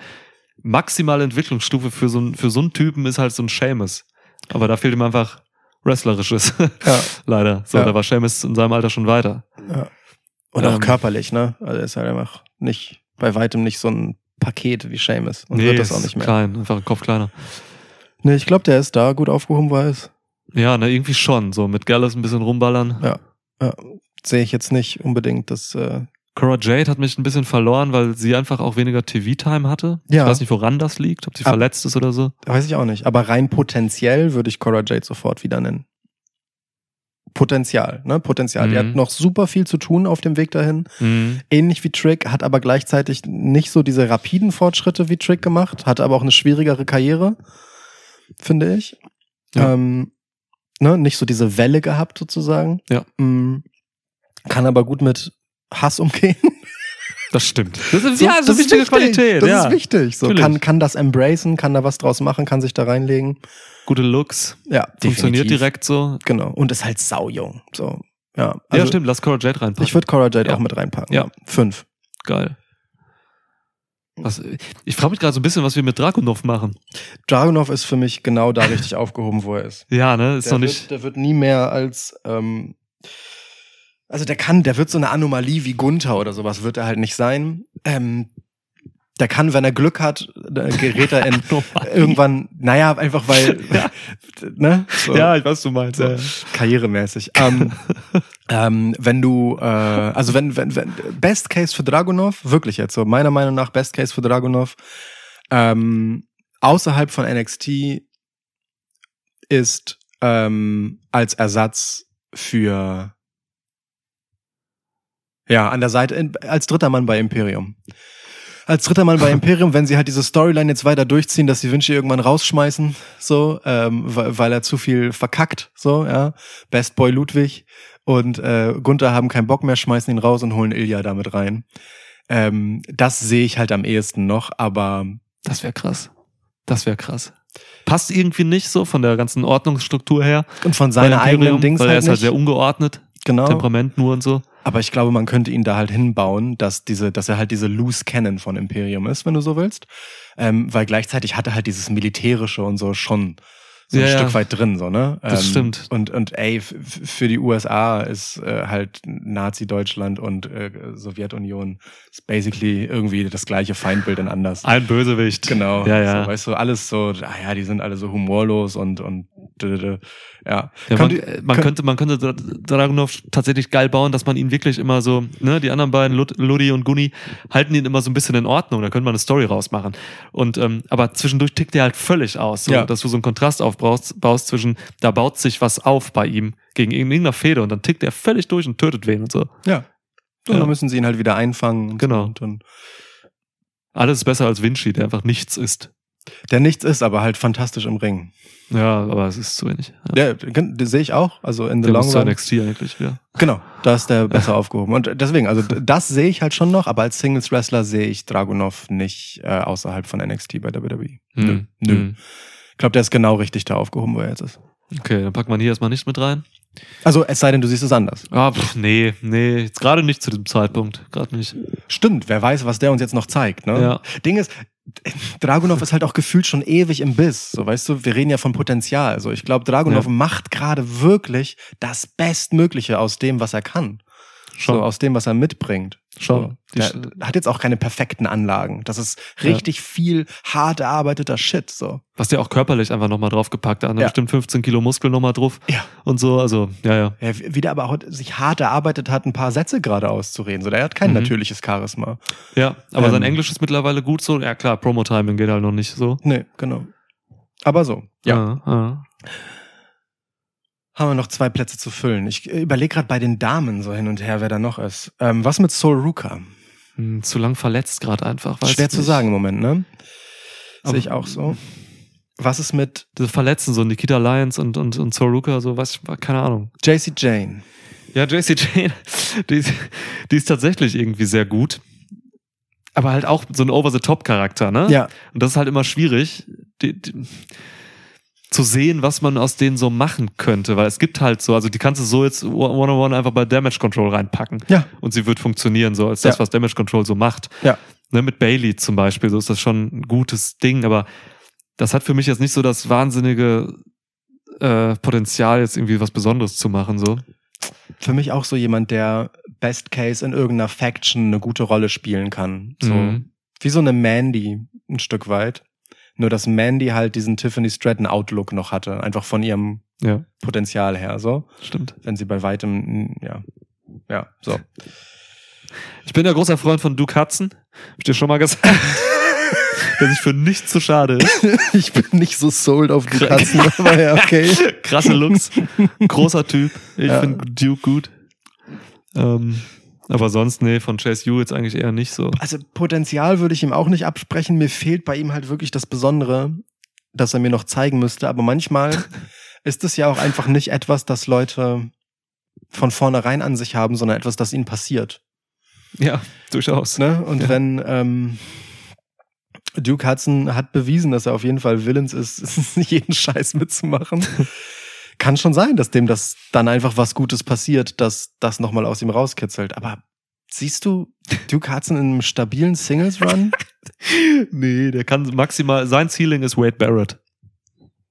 maximale Entwicklungsstufe für so, einen- für so einen Typen ist halt so ein Seamus. Aber da fehlt ihm einfach Wrestlerisches. Ja. Leider. So, Ja. da war Seamus in seinem Alter schon weiter. Und auch Ähm. körperlich, ne? Also er ist halt einfach nicht, bei weitem nicht so ein Paket wie Seamus. Und wird das auch nicht mehr. klein, einfach ein Kopf kleiner. Nee, ich glaube, der ist da gut aufgehoben, wo er ist. Ja, ne, irgendwie schon. So mit Gallus ein bisschen rumballern. Ja. Ja, sehe ich jetzt nicht unbedingt, dass äh, Cora Jade hat mich ein bisschen verloren, weil sie einfach auch weniger TV-Time hatte. Ja. Ich weiß nicht, woran das liegt, ob sie Ab- verletzt ist oder so. Weiß ich auch nicht. Aber rein potenziell würde ich Cora Jade sofort wieder nennen. Potenzial, ne? Potenzial. Die Mhm. hat noch super viel zu tun auf dem Weg dahin. Mhm. Ähnlich wie Trick, hat aber gleichzeitig nicht so diese rapiden Fortschritte wie Trick gemacht, hat aber auch eine schwierigere Karriere, finde ich. Ja. Ähm, ne? Nicht so diese Welle gehabt, sozusagen. Ja. Mm, kann aber gut mit Hass umgehen. Das stimmt. Das ist, So, ja, das ist eine wichtige wichtig. Qualität. Das ja. ist wichtig. So, Natürlich. kann, kann das embracen, kann da was draus machen, kann sich da reinlegen. Gute Looks. Ja, Funktioniert definitiv. direkt so. Genau. Und ist halt saujung. So. Ja, ja, also stimmt. Lass Cora Jade reinpacken. Ich würde Cora Jade Ja. auch mit reinpacken. Ja. Fünf. Geil. Was, ich frage mich gerade so ein bisschen, was wir mit Dragunov machen. Dragunov ist für mich genau da richtig aufgehoben, wo er ist. Ja, ne? Ist der, noch nicht. Wird, der wird nie mehr als, ähm, also der kann, der wird so eine Anomalie wie Gunther oder sowas, wird er halt nicht sein. Ähm, der kann, wenn er Glück hat, da gerät er in irgendwann, naja, einfach weil, Ja. ne? So, Ja, ich weiß, du meinst. so, Ja. karrieremäßig. Ähm, ähm, wenn du, äh, also wenn, wenn, wenn, Best Case für Dragunov, wirklich jetzt so, meiner Meinung nach Best Case für Dragunov, ähm, außerhalb von NXT ist ähm, als Ersatz für ja, an der Seite, in, als dritter Mann bei Imperium. Als dritter Mann bei Imperium, wenn sie halt diese Storyline jetzt weiter durchziehen, dass sie Vinci irgendwann rausschmeißen, so, ähm, weil, er zu viel verkackt, so, ja. Best Boy Ludwig und äh, Gunther haben keinen Bock mehr, schmeißen ihn raus und holen Ilya damit rein. Ähm, das sehe ich halt am ehesten noch, aber Das wäre krass. Das wäre krass. Passt irgendwie nicht so von der ganzen Ordnungsstruktur her. und von Imperium, eigenen Dings weil er halt ist halt nicht. sehr ungeordnet. genau. Temperament nur und so. Aber ich glaube, man könnte ihn da halt hinbauen, dass diese, dass er halt diese Loose Cannon von Imperium ist, wenn du so willst. Ähm, weil gleichzeitig hat er halt dieses Militärische und so schon so ein Ja. Stück weit drin, so, ne? Das stimmt. Und, und ey, für die USA ist äh, halt Nazi-Deutschland und äh, Sowjetunion ist basically irgendwie das gleiche Feindbild in anders. Ein Bösewicht. Genau. Ja, ja. So, weißt du, alles so, ah ja, die sind alle so humorlos und, und ja. Ja, man, ihr- äh, man könnt- könnte, man könnte Dra- Dragunov tatsächlich geil bauen, dass man ihn wirklich immer so, ne, die anderen beiden, Lud- Ludi und Gunni, halten ihn immer so ein bisschen in Ordnung. Da könnte man eine Story rausmachen. Und, ähm, aber zwischendurch tickt er halt völlig aus, so, Ja. dass du so einen Kontrast aufbaust, baust zwischen, da baut sich was auf bei ihm gegen irgendeiner Fehde und dann tickt er völlig durch und tötet wen und so. Ja. Und Ja. dann müssen sie ihn halt wieder einfangen. Und Genau. So. Und, Alles ist besser als Vinci, der einfach nichts ist. der nichts ist, aber halt fantastisch im Ring. Ja, aber es ist zu wenig. Ja. Ja, sehe ich auch. Also in the Der long muss run. NXT eigentlich wieder. Genau, da ist der besser aufgehoben. Und deswegen, also das sehe ich halt schon noch, aber als Singles Wrestler sehe ich Dragunov nicht äh, außerhalb von NXT bei WWE. Nö, Hm. nö. Hm. Ich glaube, der ist genau richtig da aufgehoben, wo er jetzt ist. Okay, dann packt man hier erstmal nicht mit rein. Also es sei denn, du siehst es anders. Ah, pff, nee, nee, jetzt gerade nicht zu diesem Zeitpunkt. Gerade nicht. Stimmt, wer weiß, was der uns jetzt noch zeigt. Ne? Ja. Ding ist, Dragunov ist halt auch gefühlt schon ewig im Biss. So, weißt du, wir reden ja von Potenzial. Also ich glaube, Dragunov Ja. macht gerade wirklich das Bestmögliche aus dem, was er kann. Schon. So, aus dem, was er mitbringt. Schon. So. Der hat jetzt auch keine perfekten Anlagen. Das ist richtig viel hart erarbeiteter Shit. So. Was der auch körperlich einfach nochmal draufgepackt hat. Ja. Bestimmt 15 Kilo Muskel nochmal drauf. Ja. Und so, also, ja, ja. Ja, wie der aber auch sich hart erarbeitet hat, ein paar Sätze gerade auszureden. So, der hat kein Mhm. natürliches Charisma. Ja, aber Ähm. sein Englisch ist mittlerweile gut so. Ja, klar, Promo-Timing geht halt noch nicht so. Nee, genau. Aber so. Ja. Ja. Haben wir noch zwei Plätze zu füllen. Ich überlege gerade bei den Damen so hin und her, wer da noch ist. Ähm, was mit Sol Ruka? Hm, zu lang verletzt gerade einfach. Weiß Schwer zu nicht. sagen im Moment, ne? Sehe ich auch so. Was ist mit Diese Verletzten, so Nikita Lyons und, und, und Soruka, so weiß ich, keine Ahnung. JC Jane? Ja, JC Jane, die, ist- die ist tatsächlich irgendwie sehr gut. Aber halt auch so ein Over-the-Top-Charakter, ne? Ja. Und das ist halt immer schwierig, die, die, zu sehen, was man aus denen so machen könnte, weil es gibt halt so, also die kannst du so jetzt one-on-one einfach bei Damage Control reinpacken Ja. und sie wird funktionieren, so als das, Ja. was Damage Control so macht. Ja. Ne, mit Bailey zum Beispiel, so ist das schon ein gutes Ding, aber das hat für mich jetzt nicht so das wahnsinnige äh, Potenzial, jetzt irgendwie was Besonderes zu machen, so. Für mich auch so jemand, der Best Case in irgendeiner Faction eine gute Rolle spielen kann. So Mhm. wie so eine Mandy ein Stück weit. Nur dass Mandy halt diesen Tiffany Stratton Outlook noch hatte, einfach von ihrem Ja, Potenzial her, so. stimmt. Wenn sie bei weitem, ja, ja, so. Ich bin ja großer Freund von Duke Hudson. Hab ich dir schon mal gesagt. der sich für nichts zu schade ist. Ich bin nicht so sold auf die Katzen, aber ja, okay. Krasse Looks. Großer Typ. Ich Ja. finde Duke gut. Ähm, aber sonst, nee, von Chase jetzt eigentlich eher nicht so. Also Potenzial würde ich ihm auch nicht absprechen. Mir fehlt bei ihm halt wirklich das Besondere, das er mir noch zeigen müsste. Aber manchmal ist es ja auch einfach nicht etwas, das Leute von vornherein an sich haben, sondern etwas, das ihnen passiert. Ja, durchaus. Ne? Und Ja. wenn ähm, Duke Hudson hat bewiesen, dass er auf jeden Fall willens ist, jeden Scheiß mitzumachen, kann schon sein, dass dem das dann einfach was Gutes passiert, dass das nochmal aus ihm rauskitzelt. Aber siehst du Duke Hudson in einem stabilen Singles-Run? Nee, der kann maximal, sein Ceiling ist Wade Barrett.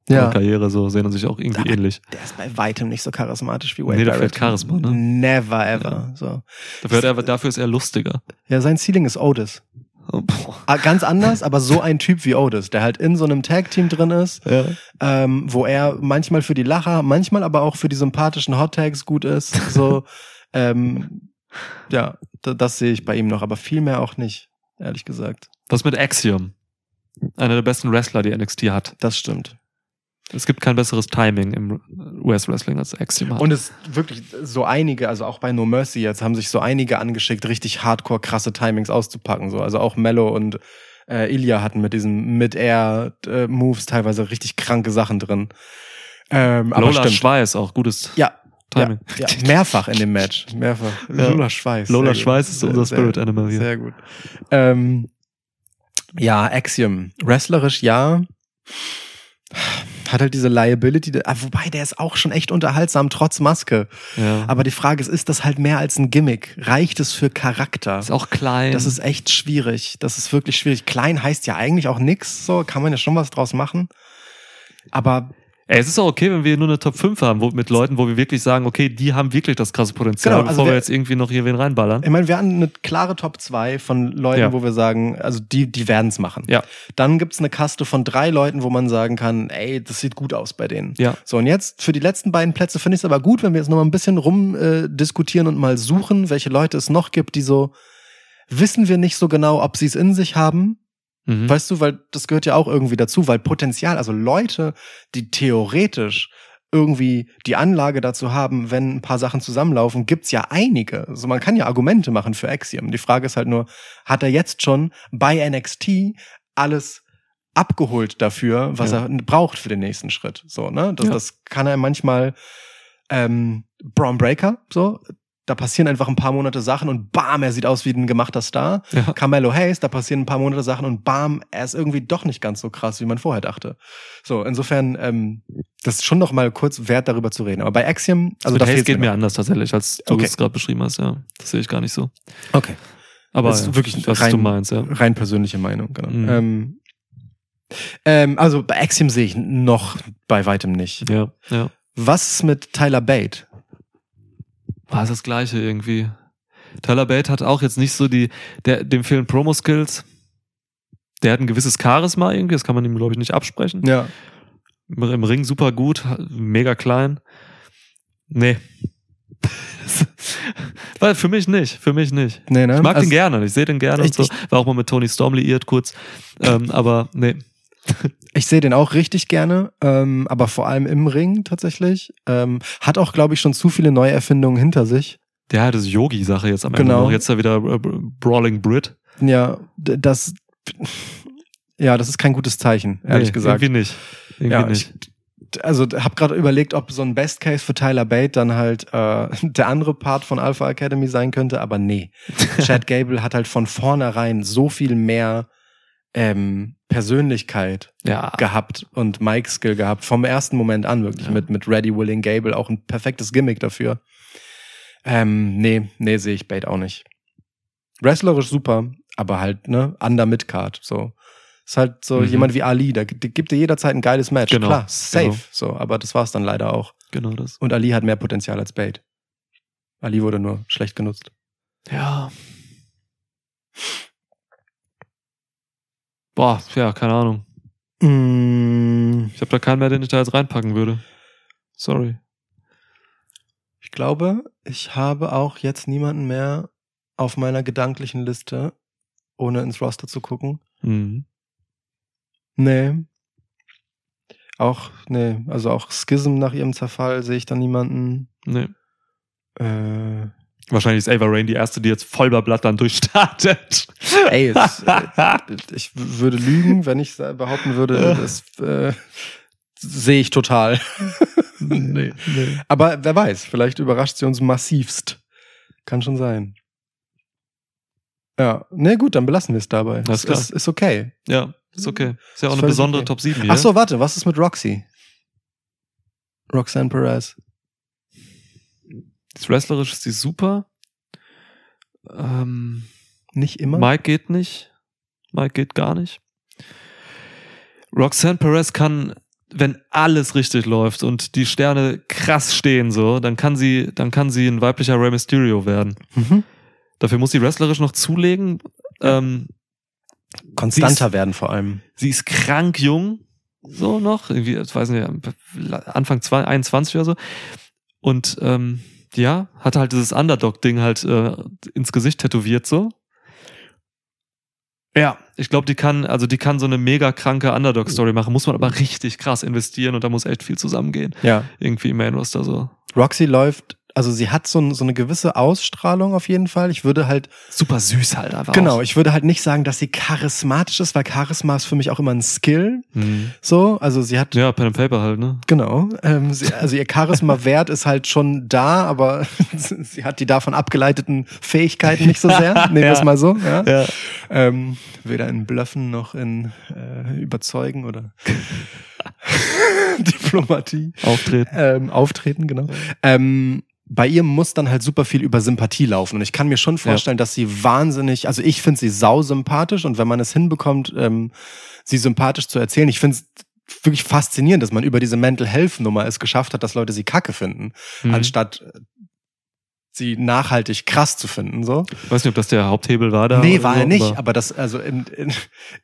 Ja. Karriere, so sehen sich auch irgendwie Aber- ähnlich. Der ist bei weitem nicht so charismatisch wie Wade Nee, der Barrett. fehlt Charisma, ne? Never ever. So. Dafür, er, dafür ist er lustiger. Ja, sein Ceiling ist Otis. Boah. Ah, Ganz anders, aber so ein Typ wie Otis, der halt in so einem Tag-Team drin ist, Ja. ähm, wo er manchmal für die Lacher, manchmal aber auch für die sympathischen Hot Tags gut ist. So, ähm, ja, da- das sehe ich bei ihm noch, aber viel mehr auch nicht, ehrlich gesagt. Was mit Axiom? Einer der besten Wrestler, die NXT hat. Das stimmt. Es gibt kein besseres Timing im US-Wrestling als Axiom hat. Und es wirklich so einige, also auch bei No Mercy jetzt, haben sich so einige angeschickt, richtig hardcore krasse Timings auszupacken. So. Also auch Mello und äh, Ilya hatten mit diesen Mid-Air-Moves teilweise richtig kranke Sachen drin. Ähm, aber Lola stimmt. Schweiß auch gutes Ja, Timing. Ja, ja, mehrfach in dem Match. Mehrfach. Ja. Lola Schweiß. Lola sehr gut. Schweiß ist unser sehr- Spirit Animal hier. Sehr gut. Ähm, ja, Axiom. Wrestlerisch ja. Hat halt diese Liability, ah, wobei der ist auch schon echt unterhaltsam, trotz Maske. Ja. Aber die Frage ist, ist das halt mehr als ein Gimmick? Reicht es für Charakter? ist auch klein. Das ist echt schwierig. Das ist wirklich schwierig. Klein heißt ja eigentlich auch nix, so kann man ja schon was draus machen. Aber Ey, es ist auch okay, wenn wir nur eine Top 5 haben, wo, mit Leuten, wo wir wirklich sagen, okay, die haben wirklich das krasse Potenzial, Genau, also bevor wir wer- jetzt irgendwie noch hier wen reinballern. ich meine, wir hatten eine klare Top 2 von Leuten, Ja. wo wir sagen, also die, die werden's machen. Ja. Dann gibt's eine Kaste von drei Leuten, wo man sagen kann, ey, das sieht gut aus bei denen. Ja. So, und jetzt für die letzten beiden Plätze finde ich es aber gut, wenn wir jetzt noch mal ein bisschen rumdiskutieren äh, und mal suchen, welche Leute es noch gibt, die so, wissen wir nicht so genau, ob sie es in sich haben. Mhm. Weißt du, weil das gehört ja auch irgendwie dazu, weil Potenzial, also Leute, die theoretisch irgendwie die Anlage dazu haben, wenn ein paar Sachen zusammenlaufen, gibt's ja einige. Also man kann ja Argumente machen für Axiom. Die Frage ist halt nur, hat er jetzt schon bei NXT alles abgeholt dafür, was Ja. er braucht für den nächsten Schritt? So, ne? Das, Ja. das kann er manchmal ähm, Braun Breaker, so. Da passieren einfach ein paar Monate Sachen und bam, er sieht aus wie ein gemachter Star. Ja. Carmelo Hayes, da passieren ein paar Monate Sachen und bam, er ist irgendwie doch nicht ganz so krass, wie man vorher dachte. So, insofern, ähm, das ist schon noch mal kurz wert, darüber zu reden. Aber bei Axiom, also da das fehlt's geht mir noch. anders tatsächlich, als du Okay. es gerade beschrieben hast, ja. Das sehe ich gar nicht so. Okay. Aber Das ist wirklich was rein- du meinst, ja. Rein persönliche Meinung, genau. Mhm. Ähm, ähm, also bei Axiom sehe ich noch bei weitem nicht. Ja, ja. Was ist mit Tyler Bate? War es das Gleiche irgendwie. Tyler Bate hat auch jetzt nicht so die, der, dem fehlen Promo-Skills. Der hat ein gewisses Charisma irgendwie, das kann man ihm, glaube ich, nicht absprechen. Ja. Im, Im Ring super gut, mega klein. Nee. Weil für mich nicht, für mich nicht. Nee, ne? Ich mag Also- den gerne, ich sehe den gerne und Ich- so. ich- War auch mal mit Tony Storm liiert kurz. Ähm, aber nee. Ich sehe den auch richtig gerne, ähm, aber vor allem im Ring tatsächlich. Ähm, hat auch, glaube ich, schon zu viele Neuerfindungen hinter sich. Der hat das Yogi-Sache jetzt am Ende Genau. noch. Jetzt da wieder äh, Brawling Brit. Ja, das, ja, das ist kein gutes Zeichen, ehrlich Nee, gesagt. Irgendwie nicht. Irgendwie Ja, nicht. Also habe gerade überlegt, ob so ein Best Case für Tyler Bate dann halt äh, der andere Part von Alpha Academy sein könnte, aber nee. Chad Gable hat halt von vornherein so viel mehr ähm, Persönlichkeit ja. gehabt und Mike Skill gehabt vom ersten Moment an wirklich Ja. mit mit Ready Willing Gable auch ein perfektes Gimmick dafür. Ähm, nee, nee, sehe ich Bate auch nicht. Wrestlerisch super, aber halt ne under Midcard so. Ist halt so Mhm. jemand wie Ali, da gibt dir jederzeit ein geiles Match. Genau, Klar, safe, genau. so, aber das war's dann leider auch. Genau das. Und Ali hat mehr Potenzial als Bate. Ali wurde nur schlecht genutzt. Ja. Boah, ja, keine Ahnung. Mm, Ich habe da keinen mehr, den ich da jetzt reinpacken würde. Sorry. ich glaube, ich habe auch jetzt niemanden mehr auf meiner gedanklichen Liste, ohne ins Roster zu gucken. Mhm. Nee. Auch, nee, also auch Schism nach ihrem Zerfall sehe ich da niemanden. Nee. Äh, Wahrscheinlich ist Ava Rain die erste, die jetzt voll bei Blatt dann durchstartet. ey, es, ich würde lügen, wenn ich behaupten würde, das äh, sehe ich total. nee, nee. Aber wer weiß, vielleicht überrascht sie uns massivst. Kann schon sein. Ja, nee, gut, dann belassen wir es dabei. Alles Ist, ist, ist okay. Ja, ist okay. Ist ja auch Ist eine besondere okay. Top 7 hier. Ach so, warte, was ist mit Roxy? Roxanne Perez. Wrestlerisch ist die super. Ähm, Nicht immer? Mike geht nicht. Mike geht gar nicht. Roxanne Perez kann, wenn alles richtig läuft und die Sterne krass stehen so, dann kann sie, dann kann sie ein weiblicher Rey Mysterio werden. Mhm. Dafür muss sie wrestlerisch noch zulegen. Ähm, Konstanter werden vor allem. sie ist krank jung, so noch, irgendwie, ich weiß nicht, Anfang 2 21 oder so. Und ähm, ja, hat halt dieses Underdog-Ding halt äh, ins Gesicht tätowiert so. Ja, ich glaube, die kann, also die kann so eine mega kranke Underdog-Story machen, muss man aber richtig krass investieren und da muss echt viel zusammengehen. Ja. Irgendwie im Main Roster so. Roxy läuft, also sie hat so, ein- so eine gewisse Ausstrahlung auf jeden Fall. Ich würde halt, Super süß halt einfach. genau, Auch. ich würde halt nicht sagen, dass sie charismatisch ist, weil Charisma ist für mich auch immer ein Skill. Hm. So, also sie hat Ja, Pen and Paper halt, ne? Genau. Ähm, sie, also ihr Charisma-Wert ist halt schon da, aber sie hat die davon abgeleiteten Fähigkeiten nicht so sehr. Nehmen wir es Ja. mal so. Ja. Ja. Ähm, weder in Bluffen noch in äh, Überzeugen oder Diplomatie. Auftreten. Ähm, auftreten, genau. Ähm, bei ihr muss dann halt super viel über Sympathie laufen. Und ich kann mir schon vorstellen, dass sie wahnsinnig, also ich finde sie sau sympathisch und wenn man es hinbekommt, ähm, sie sympathisch zu erzählen, ich finde es wirklich faszinierend, dass man über diese Mental Health Nummer es geschafft hat, dass Leute sie kacke finden, Mhm. anstatt äh, sie nachhaltig krass zu finden, so. Ich weiß nicht, ob das der Haupthebel war da. Nee, war so, er nicht, aber- das, also in, in,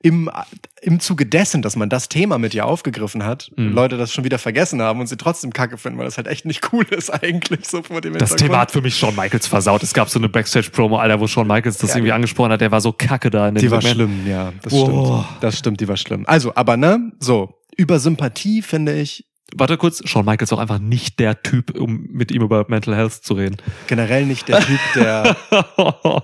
im, im Zuge dessen, dass man das Thema mit ihr aufgegriffen hat, Mhm. Leute das schon wieder vergessen haben und sie trotzdem kacke finden, weil das halt echt nicht cool ist eigentlich, so vor dem Das. Thema hat für mich Shawn Michaels versaut. Es gab so eine Backstage-Promo, Alter, wo Shawn Michaels das Ja, irgendwie die- angesprochen hat. Der war so kacke da in dem Die war Segment. schlimm, ja, das Boah. stimmt. Das stimmt, die war schlimm. Also, aber ne, so, über Sympathie finde ich Warte kurz, Shawn Michaels ist auch einfach nicht der Typ, um mit ihm über Mental Health zu reden. generell nicht der Typ, der,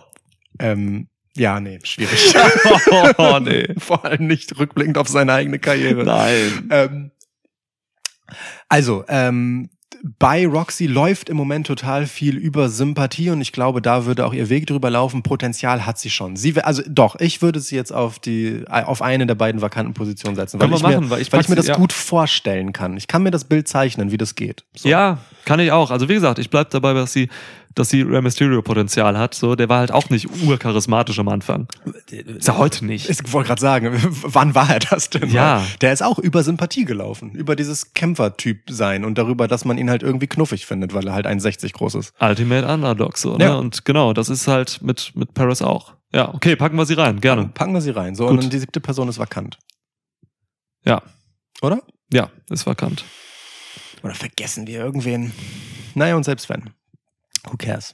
ähm, ja, nee, schwierig. oh, nee. Vor allem nicht rückblickend auf seine eigene Karriere. Nein. Ähm, also, ähm, bei Roxy läuft im Moment total viel über Sympathie und ich glaube, da würde auch ihr Weg drüber laufen. Potenzial hat sie schon. Sie, also doch, ich würde sie jetzt auf die, auf eine der beiden vakanten Positionen setzen, weil, Können ich, wir machen, mir, weil ich weil ich mir das ja. gut vorstellen kann. Ich kann mir das Bild zeichnen, wie das geht. So. Ja, kann ich auch. Also wie gesagt, ich bleib dabei, dass sie, dass sie Rey Mysterio Potenzial hat. So, der war halt auch nicht urcharismatisch am Anfang. Ist er heute nicht. Ich wollte gerade sagen, wann war er das denn? Ja. Der ist auch über Sympathie gelaufen, über dieses Kämpfertyp sein und darüber, dass man ihn halt irgendwie knuffig findet, weil er halt 1,60 groß ist. Ultimate Underdog so, ne? Ja. Und genau, das ist halt mit, mit Paris auch. Ja, okay, packen wir sie rein, gerne. Packen wir sie rein. So, Gut. und die siebte Person ist vakant. Ja, Oder? ja, ist vakant. Oder vergessen wir irgendwen? Naja, und selbst wenn. Who cares?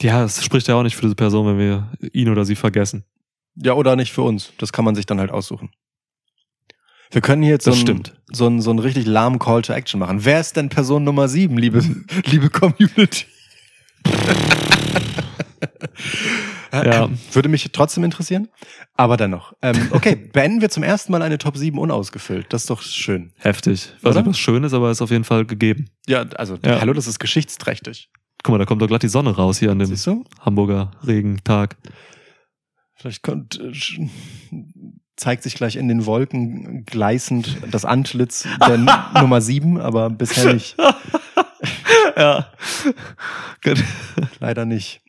Ja, es spricht ja auch nicht für diese Person, wenn wir ihn oder sie vergessen. Ja, oder nicht für uns. Das kann man sich dann halt aussuchen. Wir können hier jetzt so einen, so einen, so einen richtig lahmen Call to Action machen. Wer ist denn Person Nummer sieben, liebe, liebe Community? Ja. Würde mich trotzdem interessieren. Aber dennoch. Ähm, okay, beenden wir zum ersten Mal eine Top 7 unausgefüllt. Das ist doch schön. Heftig. Nicht, was schön ist, aber ist auf jeden Fall gegeben. Ja, also, Ja. hallo, das ist geschichtsträchtig. Guck mal, da kommt doch glatt die Sonne raus hier an dem? Hamburger Regentag. Vielleicht kommt, äh, zeigt sich gleich in den Wolken gleißend das Antlitz der Nummer 7, aber bisher nicht. ja. Gut. Leider nicht.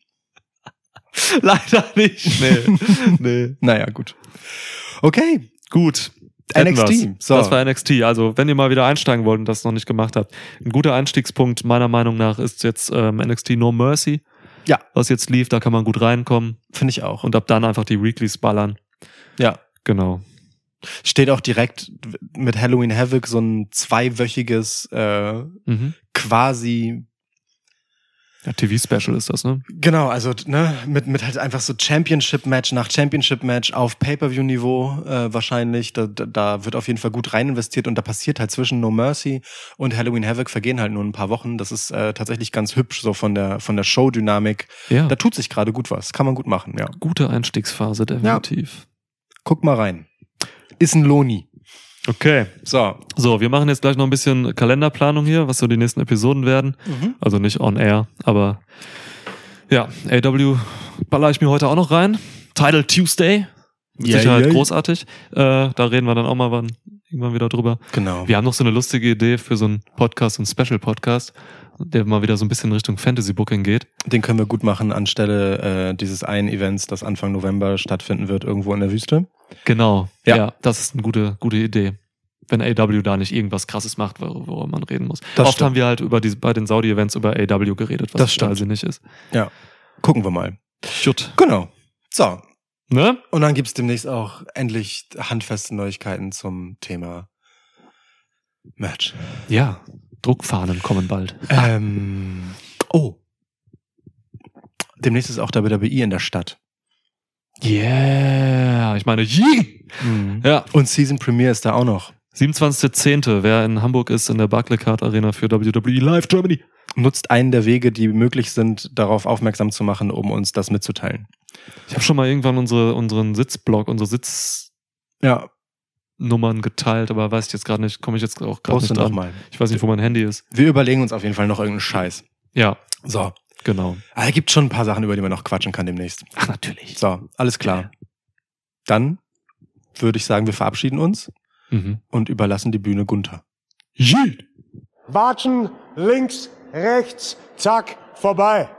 Leider nicht. Nee. nee. Naja, gut. Okay. Gut. NXT. wir's. So. Das war NXT. Also, wenn ihr mal wieder einsteigen wollt und das noch nicht gemacht habt. Ein guter Einstiegspunkt meiner Meinung nach ist jetzt ähm, NXT No Mercy. Ja. Was jetzt lief, da kann man gut reinkommen Finde ich auch. und ab dann einfach die Weeklies ballern. ja. Genau. Steht auch direkt mit Halloween Havoc so ein zweiwöchiges äh, Mhm. quasi Ja, TV-Special ist das, ne? Genau, also ne, mit, mit halt einfach so Championship-Match nach Championship-Match auf Pay-Per-View-Niveau äh, wahrscheinlich. Da, da, wird auf jeden Fall gut rein investiert und da passiert halt zwischen No Mercy und Halloween Havoc vergehen halt nur ein paar Wochen. Das ist äh, tatsächlich ganz hübsch, so von der von der Show-Dynamik. Ja. Da tut sich gerade gut was. Kann man gut machen, ja. Gute Einstiegsphase, definitiv. Guck mal rein. Ist ein Loni. Okay. So. So, wir machen jetzt gleich noch ein bisschen Kalenderplanung hier, was so die nächsten Episoden werden. Mhm. Also nicht on air, aber ja, AW baller ich mir heute auch noch rein. Title Tuesday. Mit Ja, Sicherheit ja. großartig. Äh, da reden wir dann auch mal wann, irgendwann wieder drüber. Genau. Wir haben noch so eine lustige Idee für so einen Podcast, so einen Special-Podcast, der mal wieder so ein bisschen Richtung Fantasy-Booking geht. Den können wir gut machen anstelle äh, dieses einen Events, das Anfang November stattfinden wird, irgendwo in der Wüste. Genau. Ja, Ja. das ist eine gute, gute Idee. Wenn AW da nicht irgendwas krasses macht, wor- worüber man reden muss. Das Oft stimmt. haben wir halt über die, bei den Saudi-Events über AW geredet, was Das stimmt. sinnig ist. Ja. Gucken wir mal. Gut. Genau. So. Ne? Und dann gibt's demnächst auch endlich handfeste Neuigkeiten zum Thema Match. Ja. Druckfahnen kommen bald. Ähm, oh. Demnächst ist auch WWE in der Stadt. Yeah. Ich meine, yee. Ja. Und Season Premiere ist da auch noch. 27.10. Wer in Hamburg ist, in der Barclaycard Arena für WWE Live Germany. Nutzt einen der Wege, die möglich sind, darauf aufmerksam zu machen, um uns das mitzuteilen. Ich habe schon mal irgendwann unsere, unseren Sitzblock, unsere Sitznummern Ja, geteilt, aber weiß ich jetzt gerade nicht, komme ich jetzt auch gerade nicht an. nochmal. Ich weiß nicht, wo mein Handy ist. Wir überlegen uns auf jeden Fall noch irgendeinen Scheiß. Ja, So. genau. Aber es gibt schon ein paar Sachen, über die man noch quatschen kann demnächst. Ach, natürlich. So, alles klar. Dann würde ich sagen, wir verabschieden uns Mhm. und überlassen die Bühne Gunther. Yee. Watschen, links, rechts, zack, vorbei.